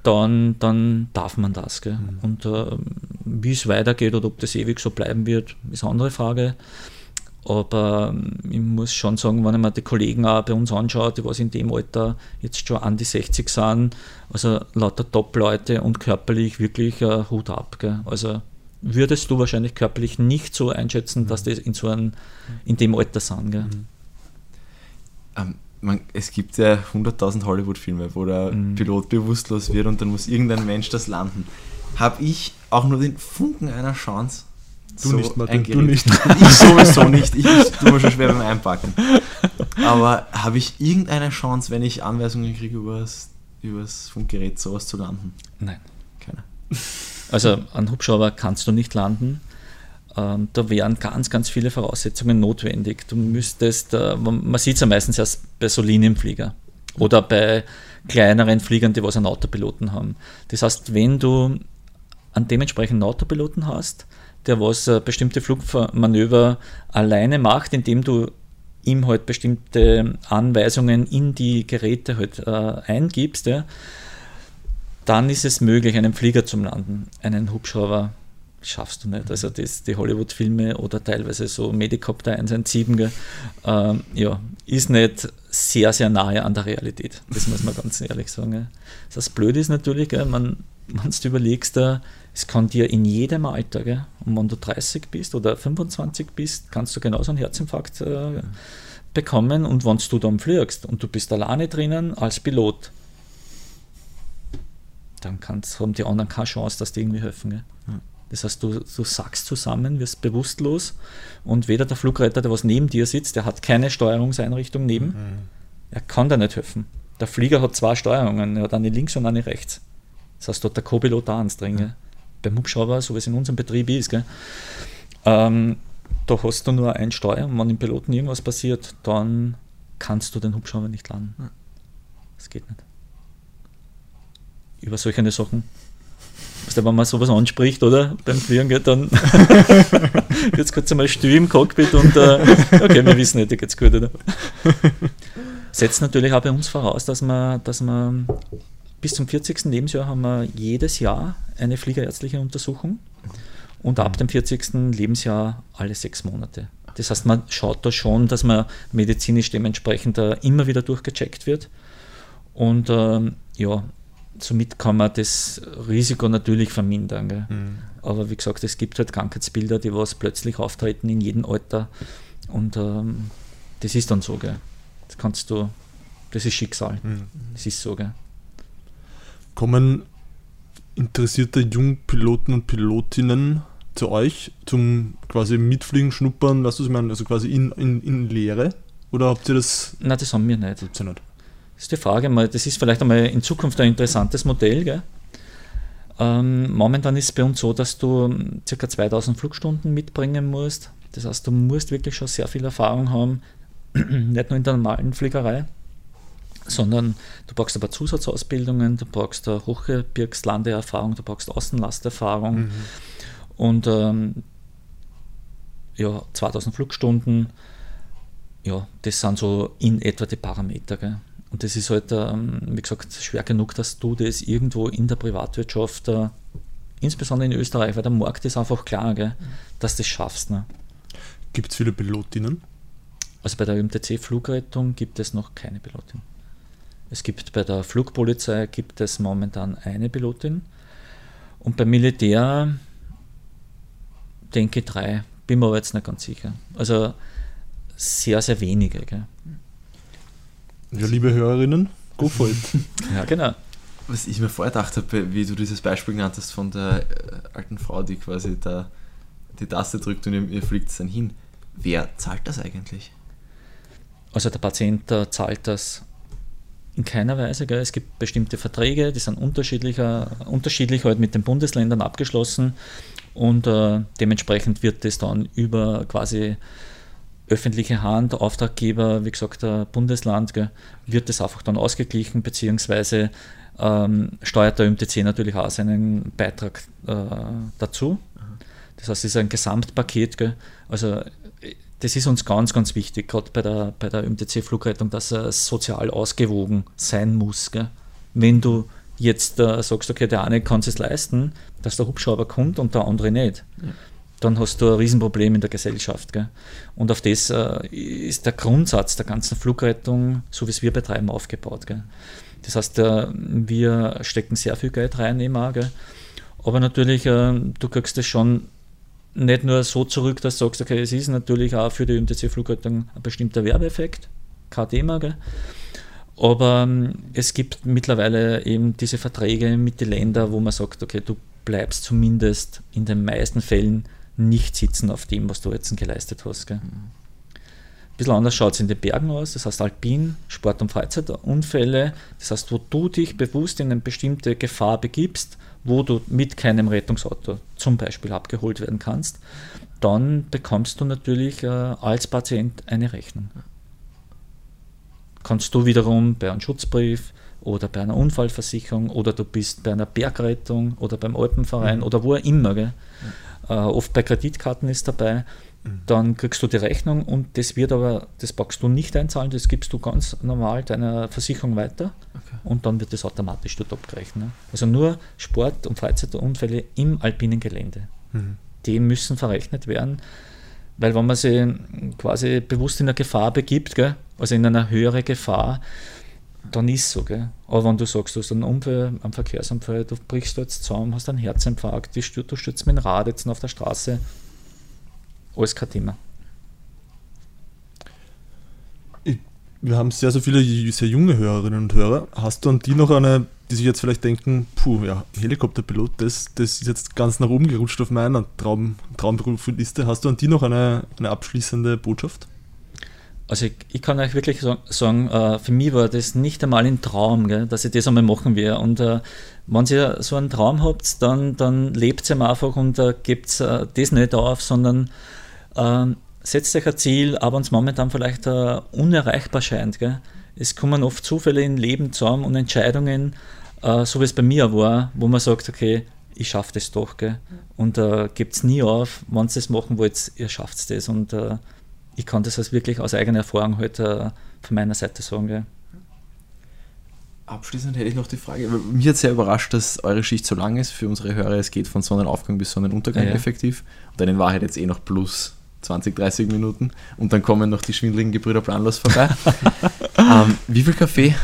dann, dann darf man das. Gell? Mhm. Und äh, wie es weitergeht oder ob das ewig so bleiben wird, ist eine andere Frage. Aber ähm, ich muss schon sagen, wenn ich mir die Kollegen auch bei uns anschaue, die was in dem Alter jetzt schon an die 60 sind, also lauter Top-Leute und körperlich wirklich äh, Hut ab. Gell? Also würdest du wahrscheinlich körperlich nicht so einschätzen, dass mhm. die in so einem, in dem Alter sind. Gell? Mhm. Um man, es gibt ja 100.000 Hollywood-Filme, wo der mhm. Pilot bewusstlos wird und dann muss irgendein Mensch das landen. Habe ich auch nur den Funken einer Chance? Du so nicht, Martin, du nicht. Ich sowieso nicht. Ich, ich tue mir schon schwer beim Einpacken. Aber habe ich irgendeine Chance, wenn ich Anweisungen kriege, übers, übers Funkgerät sowas zu landen? Nein. Keine. Also an Hubschrauber kannst du nicht landen. Ähm, da wären ganz, ganz viele Voraussetzungen notwendig. Du müsstest, äh, man sieht es ja meistens erst bei so Linienflieger oder bei kleineren Fliegern, die was einen Autopiloten haben. Das heißt, wenn du einen dementsprechenden Autopiloten hast, der was äh, bestimmte Flugmanöver alleine macht, indem du ihm halt bestimmte Anweisungen in die Geräte halt äh, eingibst, ja, dann ist es möglich, einen Flieger zu landen, einen Hubschrauber schaffst du nicht. Also das, die Hollywood-Filme oder teilweise so Medicopter 117, ähm, ja, ist nicht sehr, sehr nahe an der Realität. Das muss man ganz ehrlich sagen. Das Blöde ist natürlich, gell, man, wenn du überlegst, äh, es kann dir in jedem Alter, gell, und wenn du 30 bist oder 25 bist, kannst du genauso einen Herzinfarkt äh, bekommen und wenn du dann fliegst und du bist alleine drinnen als Pilot, dann kannst, haben die anderen keine Chance, dass die irgendwie helfen. Gell? Das heißt, du, du sackst zusammen, wirst bewusstlos und weder der Flugretter, der was neben dir sitzt, der hat keine Steuerungseinrichtung neben, mhm. er kann dir nicht helfen. Der Flieger hat zwei Steuerungen, er hat eine links und eine rechts. Das heißt, dort der Co-Pilot da drin. Mhm. Beim Hubschrauber, so wie es in unserem Betrieb ist, ähm, da hast du nur ein Steuer und wenn dem Piloten irgendwas passiert, dann kannst du den Hubschrauber nicht landen. Das geht nicht. Über solche Sachen. Also wenn man sowas anspricht, oder? Beim Fliegen, gell, dann wird es kurz einmal still im Cockpit und äh, okay, wir wissen nicht, geht's gut, oder? Setzt natürlich auch bei uns voraus, dass man, dass man bis zum 40. Lebensjahr haben wir jedes Jahr eine fliegerärztliche Untersuchung und ab dem 40. Lebensjahr alle sechs Monate. Das heißt, man schaut da schon, dass man medizinisch dementsprechend äh, immer wieder durchgecheckt wird. Und ähm, ja, somit kann man das Risiko natürlich vermindern. Mhm. Aber wie gesagt, es gibt halt Krankheitsbilder, die was plötzlich auftreten in jedem Alter. Und ähm, das ist dann so. Gell. Das kannst du, das ist Schicksal. Mhm. Das ist so. Gell. Kommen interessierte Jungpiloten und Pilotinnen zu euch zum quasi Mitfliegen, Schnuppern, was du ich meine, also quasi in, in, in Lehre? Oder habt ihr das? Nein, das haben wir nicht. Das, nicht. Das ist die Frage. Das ist vielleicht einmal in Zukunft ein interessantes Modell. Gell? Ähm, momentan ist es bei uns so, dass du ca. 2000 Flugstunden mitbringen musst. Das heißt, du musst wirklich schon sehr viel Erfahrung haben, nicht nur in der normalen Fliegerei, sondern du brauchst aber Zusatzausbildungen, du brauchst Hochgebirgslandeerfahrung, du brauchst Außenlasterfahrung. Mhm und ähm, ja, 2000 Flugstunden, ja, das sind so in etwa die Parameter. Gell? Und das ist halt, ähm, wie gesagt, schwer genug, dass du das irgendwo in der Privatwirtschaft, äh, insbesondere in Österreich, weil der Markt ist einfach klar, gell, dass du das schaffst. Ne? Gibt es viele Pilotinnen? Also bei der MTC Flugrettung gibt es noch keine Pilotin. Es gibt bei der Flugpolizei gibt es momentan eine Pilotin und beim Militär denke drei, bin mir aber jetzt nicht ganz sicher. Also sehr, sehr wenige. Gell? Ja, liebe Hörerinnen, go for it. ja, genau. Was ich mir vorher gedacht habe, wie du dieses Beispiel genannt hast von der äh, alten Frau, die quasi da die Taste drückt und ihr, fliegt es dann hin. Wer zahlt das eigentlich? Also der Patient äh, zahlt das in keiner Weise. Gell. Es gibt bestimmte Verträge, die sind unterschiedlicher, unterschiedlich halt mit den Bundesländern abgeschlossen und äh, dementsprechend wird das dann über quasi öffentliche Hand, Auftraggeber, wie gesagt, der Bundesland, gell, wird das einfach dann ausgeglichen, beziehungsweise ähm, steuert der MTC natürlich auch seinen Beitrag äh, dazu. Das heißt, es ist ein Gesamtpaket. Gell. Also das ist uns ganz, ganz wichtig, gerade bei der, bei der MTC-Flugrettung, dass es sozial ausgewogen sein muss. Gell. Wenn du jetzt äh, sagst, okay, der eine kann es leisten, dass der Hubschrauber kommt und der andere nicht, ja. Dann hast du ein Riesenproblem in der Gesellschaft. Gell? Und auf das äh, ist der Grundsatz der ganzen Flugrettung, so wie es wir betreiben, aufgebaut. Gell? Das heißt, äh, wir stecken sehr viel Geld rein im Gell? aber natürlich, äh, du kriegst das schon nicht nur so zurück, dass du sagst, okay, es ist natürlich auch für die MTC-Flugrettung ein bestimmter Werbeeffekt, kein Thema, gell? Aber ähm, es gibt mittlerweile eben diese Verträge mit den Ländern, wo man sagt, okay, du bleibst zumindest in den meisten Fällen nicht sitzen auf dem, was du jetzt geleistet hast. Gell? Ein bisschen anders schaut es in den Bergen aus, das heißt Alpin, Sport- und Freizeitunfälle, das heißt, wo du dich bewusst in eine bestimmte Gefahr begibst, wo du mit keinem Rettungsauto zum Beispiel abgeholt werden kannst, dann bekommst du natürlich äh, als Patient eine Rechnung kannst du wiederum bei einem Schutzbrief oder bei einer Unfallversicherung oder du bist bei einer Bergrettung oder beim Alpenverein mhm. oder wo immer, gell? Äh, oft bei Kreditkarten ist dabei, mhm. dann kriegst du die Rechnung und das wird aber, das packst du nicht einzahlen, das gibst du ganz normal deiner Versicherung weiter okay. und dann wird das automatisch dort abgerechnet. Ne? Also nur Sport- und Freizeitunfälle im alpinen Gelände. Mhm. Die müssen verrechnet werden weil wenn man sich quasi bewusst in eine Gefahr begibt, gell, also in eine höhere Gefahr, dann ist es so. Gell. Aber wenn du sagst, du hast einen Unfall, einen Verkehrsunfall, du brichst jetzt zusammen, hast einen Herzinfarkt, du stürzt mit dem Rad jetzt auf der Straße, alles kein Thema. wir haben sehr, sehr viele sehr junge Hörerinnen und Hörer. Hast du an die noch eine die sich jetzt vielleicht denken, puh, ja, Helikopterpilot, das, das ist jetzt ganz nach oben gerutscht auf meiner Traum, Traumberufliste. Hast du an die noch eine, eine abschließende Botschaft? Also ich, ich kann euch wirklich sagen, äh, für mich war das nicht einmal ein Traum, gell, dass ich das einmal machen werde. Und äh, wenn ihr so einen Traum habt, dann, dann lebt es einfach und äh, gebt äh, das nicht auf, sondern äh, setzt euch ein Ziel, aber uns momentan vielleicht uh, unerreichbar scheint. Gell? Es kommen oft Zufälle im Leben zusammen und Entscheidungen, uh, so wie es bei mir war, wo man sagt, okay, ich schaffe das doch. Gell? Und uh, gebt es nie auf, wenn ihr das machen wollt, ihr schafft es. Und uh, ich kann das als wirklich aus eigener Erfahrung halt uh, von meiner Seite sagen. Gell? Abschließend hätte ich noch die Frage, mich hat sehr überrascht, dass eure Schicht so lang ist für unsere Hörer. Es geht von Sonnenaufgang bis Sonnenuntergang ja, ja. effektiv. Und dann in Wahrheit jetzt eh noch plus 20, 30 Minuten. Und dann kommen noch die schwindeligen Gebrüder planlos vorbei. ähm, wie viel Kaffee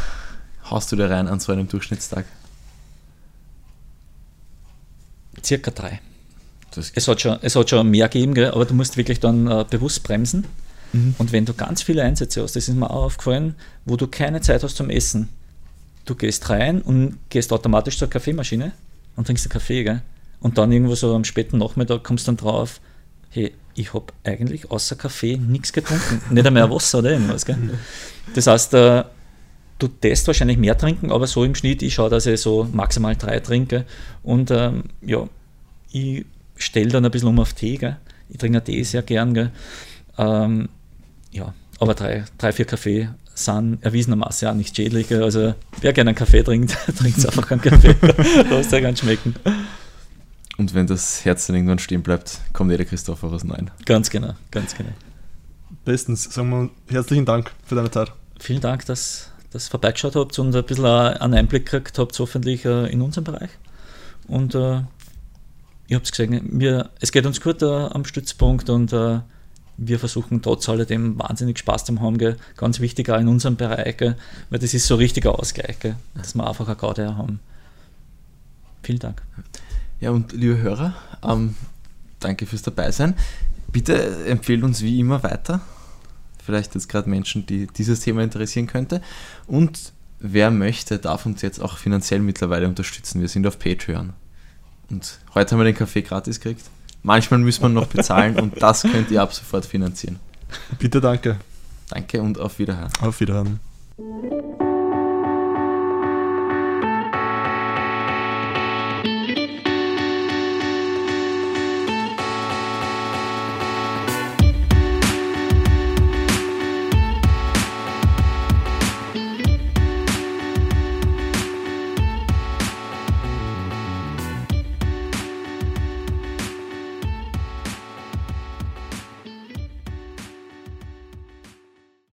haust du da rein an so einem Durchschnittstag? Circa drei. Es hat, schon, es hat schon mehr gegeben, aber du musst wirklich dann äh, bewusst bremsen. Mhm. Und wenn du ganz viele Einsätze hast, das ist mir auch aufgefallen, wo du keine Zeit hast zum Essen, du gehst rein und gehst automatisch zur Kaffeemaschine und trinkst einen Kaffee, gell? Und dann irgendwo so am späten Nachmittag kommst du dann drauf, hey, ich habe eigentlich außer Kaffee nichts getrunken. Nicht einmal Wasser oder irgendwas, gell? Das heißt, äh, du test wahrscheinlich mehr trinken, aber so im Schnitt, ich schaue, dass ich so maximal drei trinke. Und ähm, ja, ich stelle dann ein bisschen um auf Tee, gell? Ich trinke Tee sehr gern, gell? Ähm, ja, aber drei, drei, vier Kaffee sind erwiesenermaßen auch nicht schädlich. Also wer gerne einen Kaffee trinkt, trinkt einfach einen Kaffee. Lass dir ganz schmecken. Und wenn das Herz dann irgendwann stehen bleibt, kommt jeder Christoph auch aus Nein. Ganz genau, ganz genau. Bestens, sagen wir herzlichen Dank für deine Zeit. Vielen Dank, dass ihr vorbeigeschaut habt und ein bisschen einen Einblick gekriegt habt, hoffentlich äh, in unserem Bereich. Und äh, ihr habt es gesehen, wir, es geht uns gut äh, am Stützpunkt und äh, wir versuchen trotz alledem wahnsinnig Spaß zu haben. Gell? Ganz wichtig auch in unserem Bereich, gell? weil das ist so richtiger Ausgleich, gell? dass wir einfach eine Garde haben. Vielen Dank. Ja, und liebe Hörer, ähm, danke fürs Dabeisein. Bitte empfehlt uns wie immer weiter. Vielleicht jetzt gerade Menschen, die dieses Thema interessieren könnte. Und wer möchte, darf uns jetzt auch finanziell mittlerweile unterstützen. Wir sind auf Patreon. Und heute haben wir den Kaffee gratis gekriegt. Manchmal muss man noch bezahlen und das könnt ihr ab sofort finanzieren. Bitte danke. Danke und auf Wiederhören. Auf Wiederhören.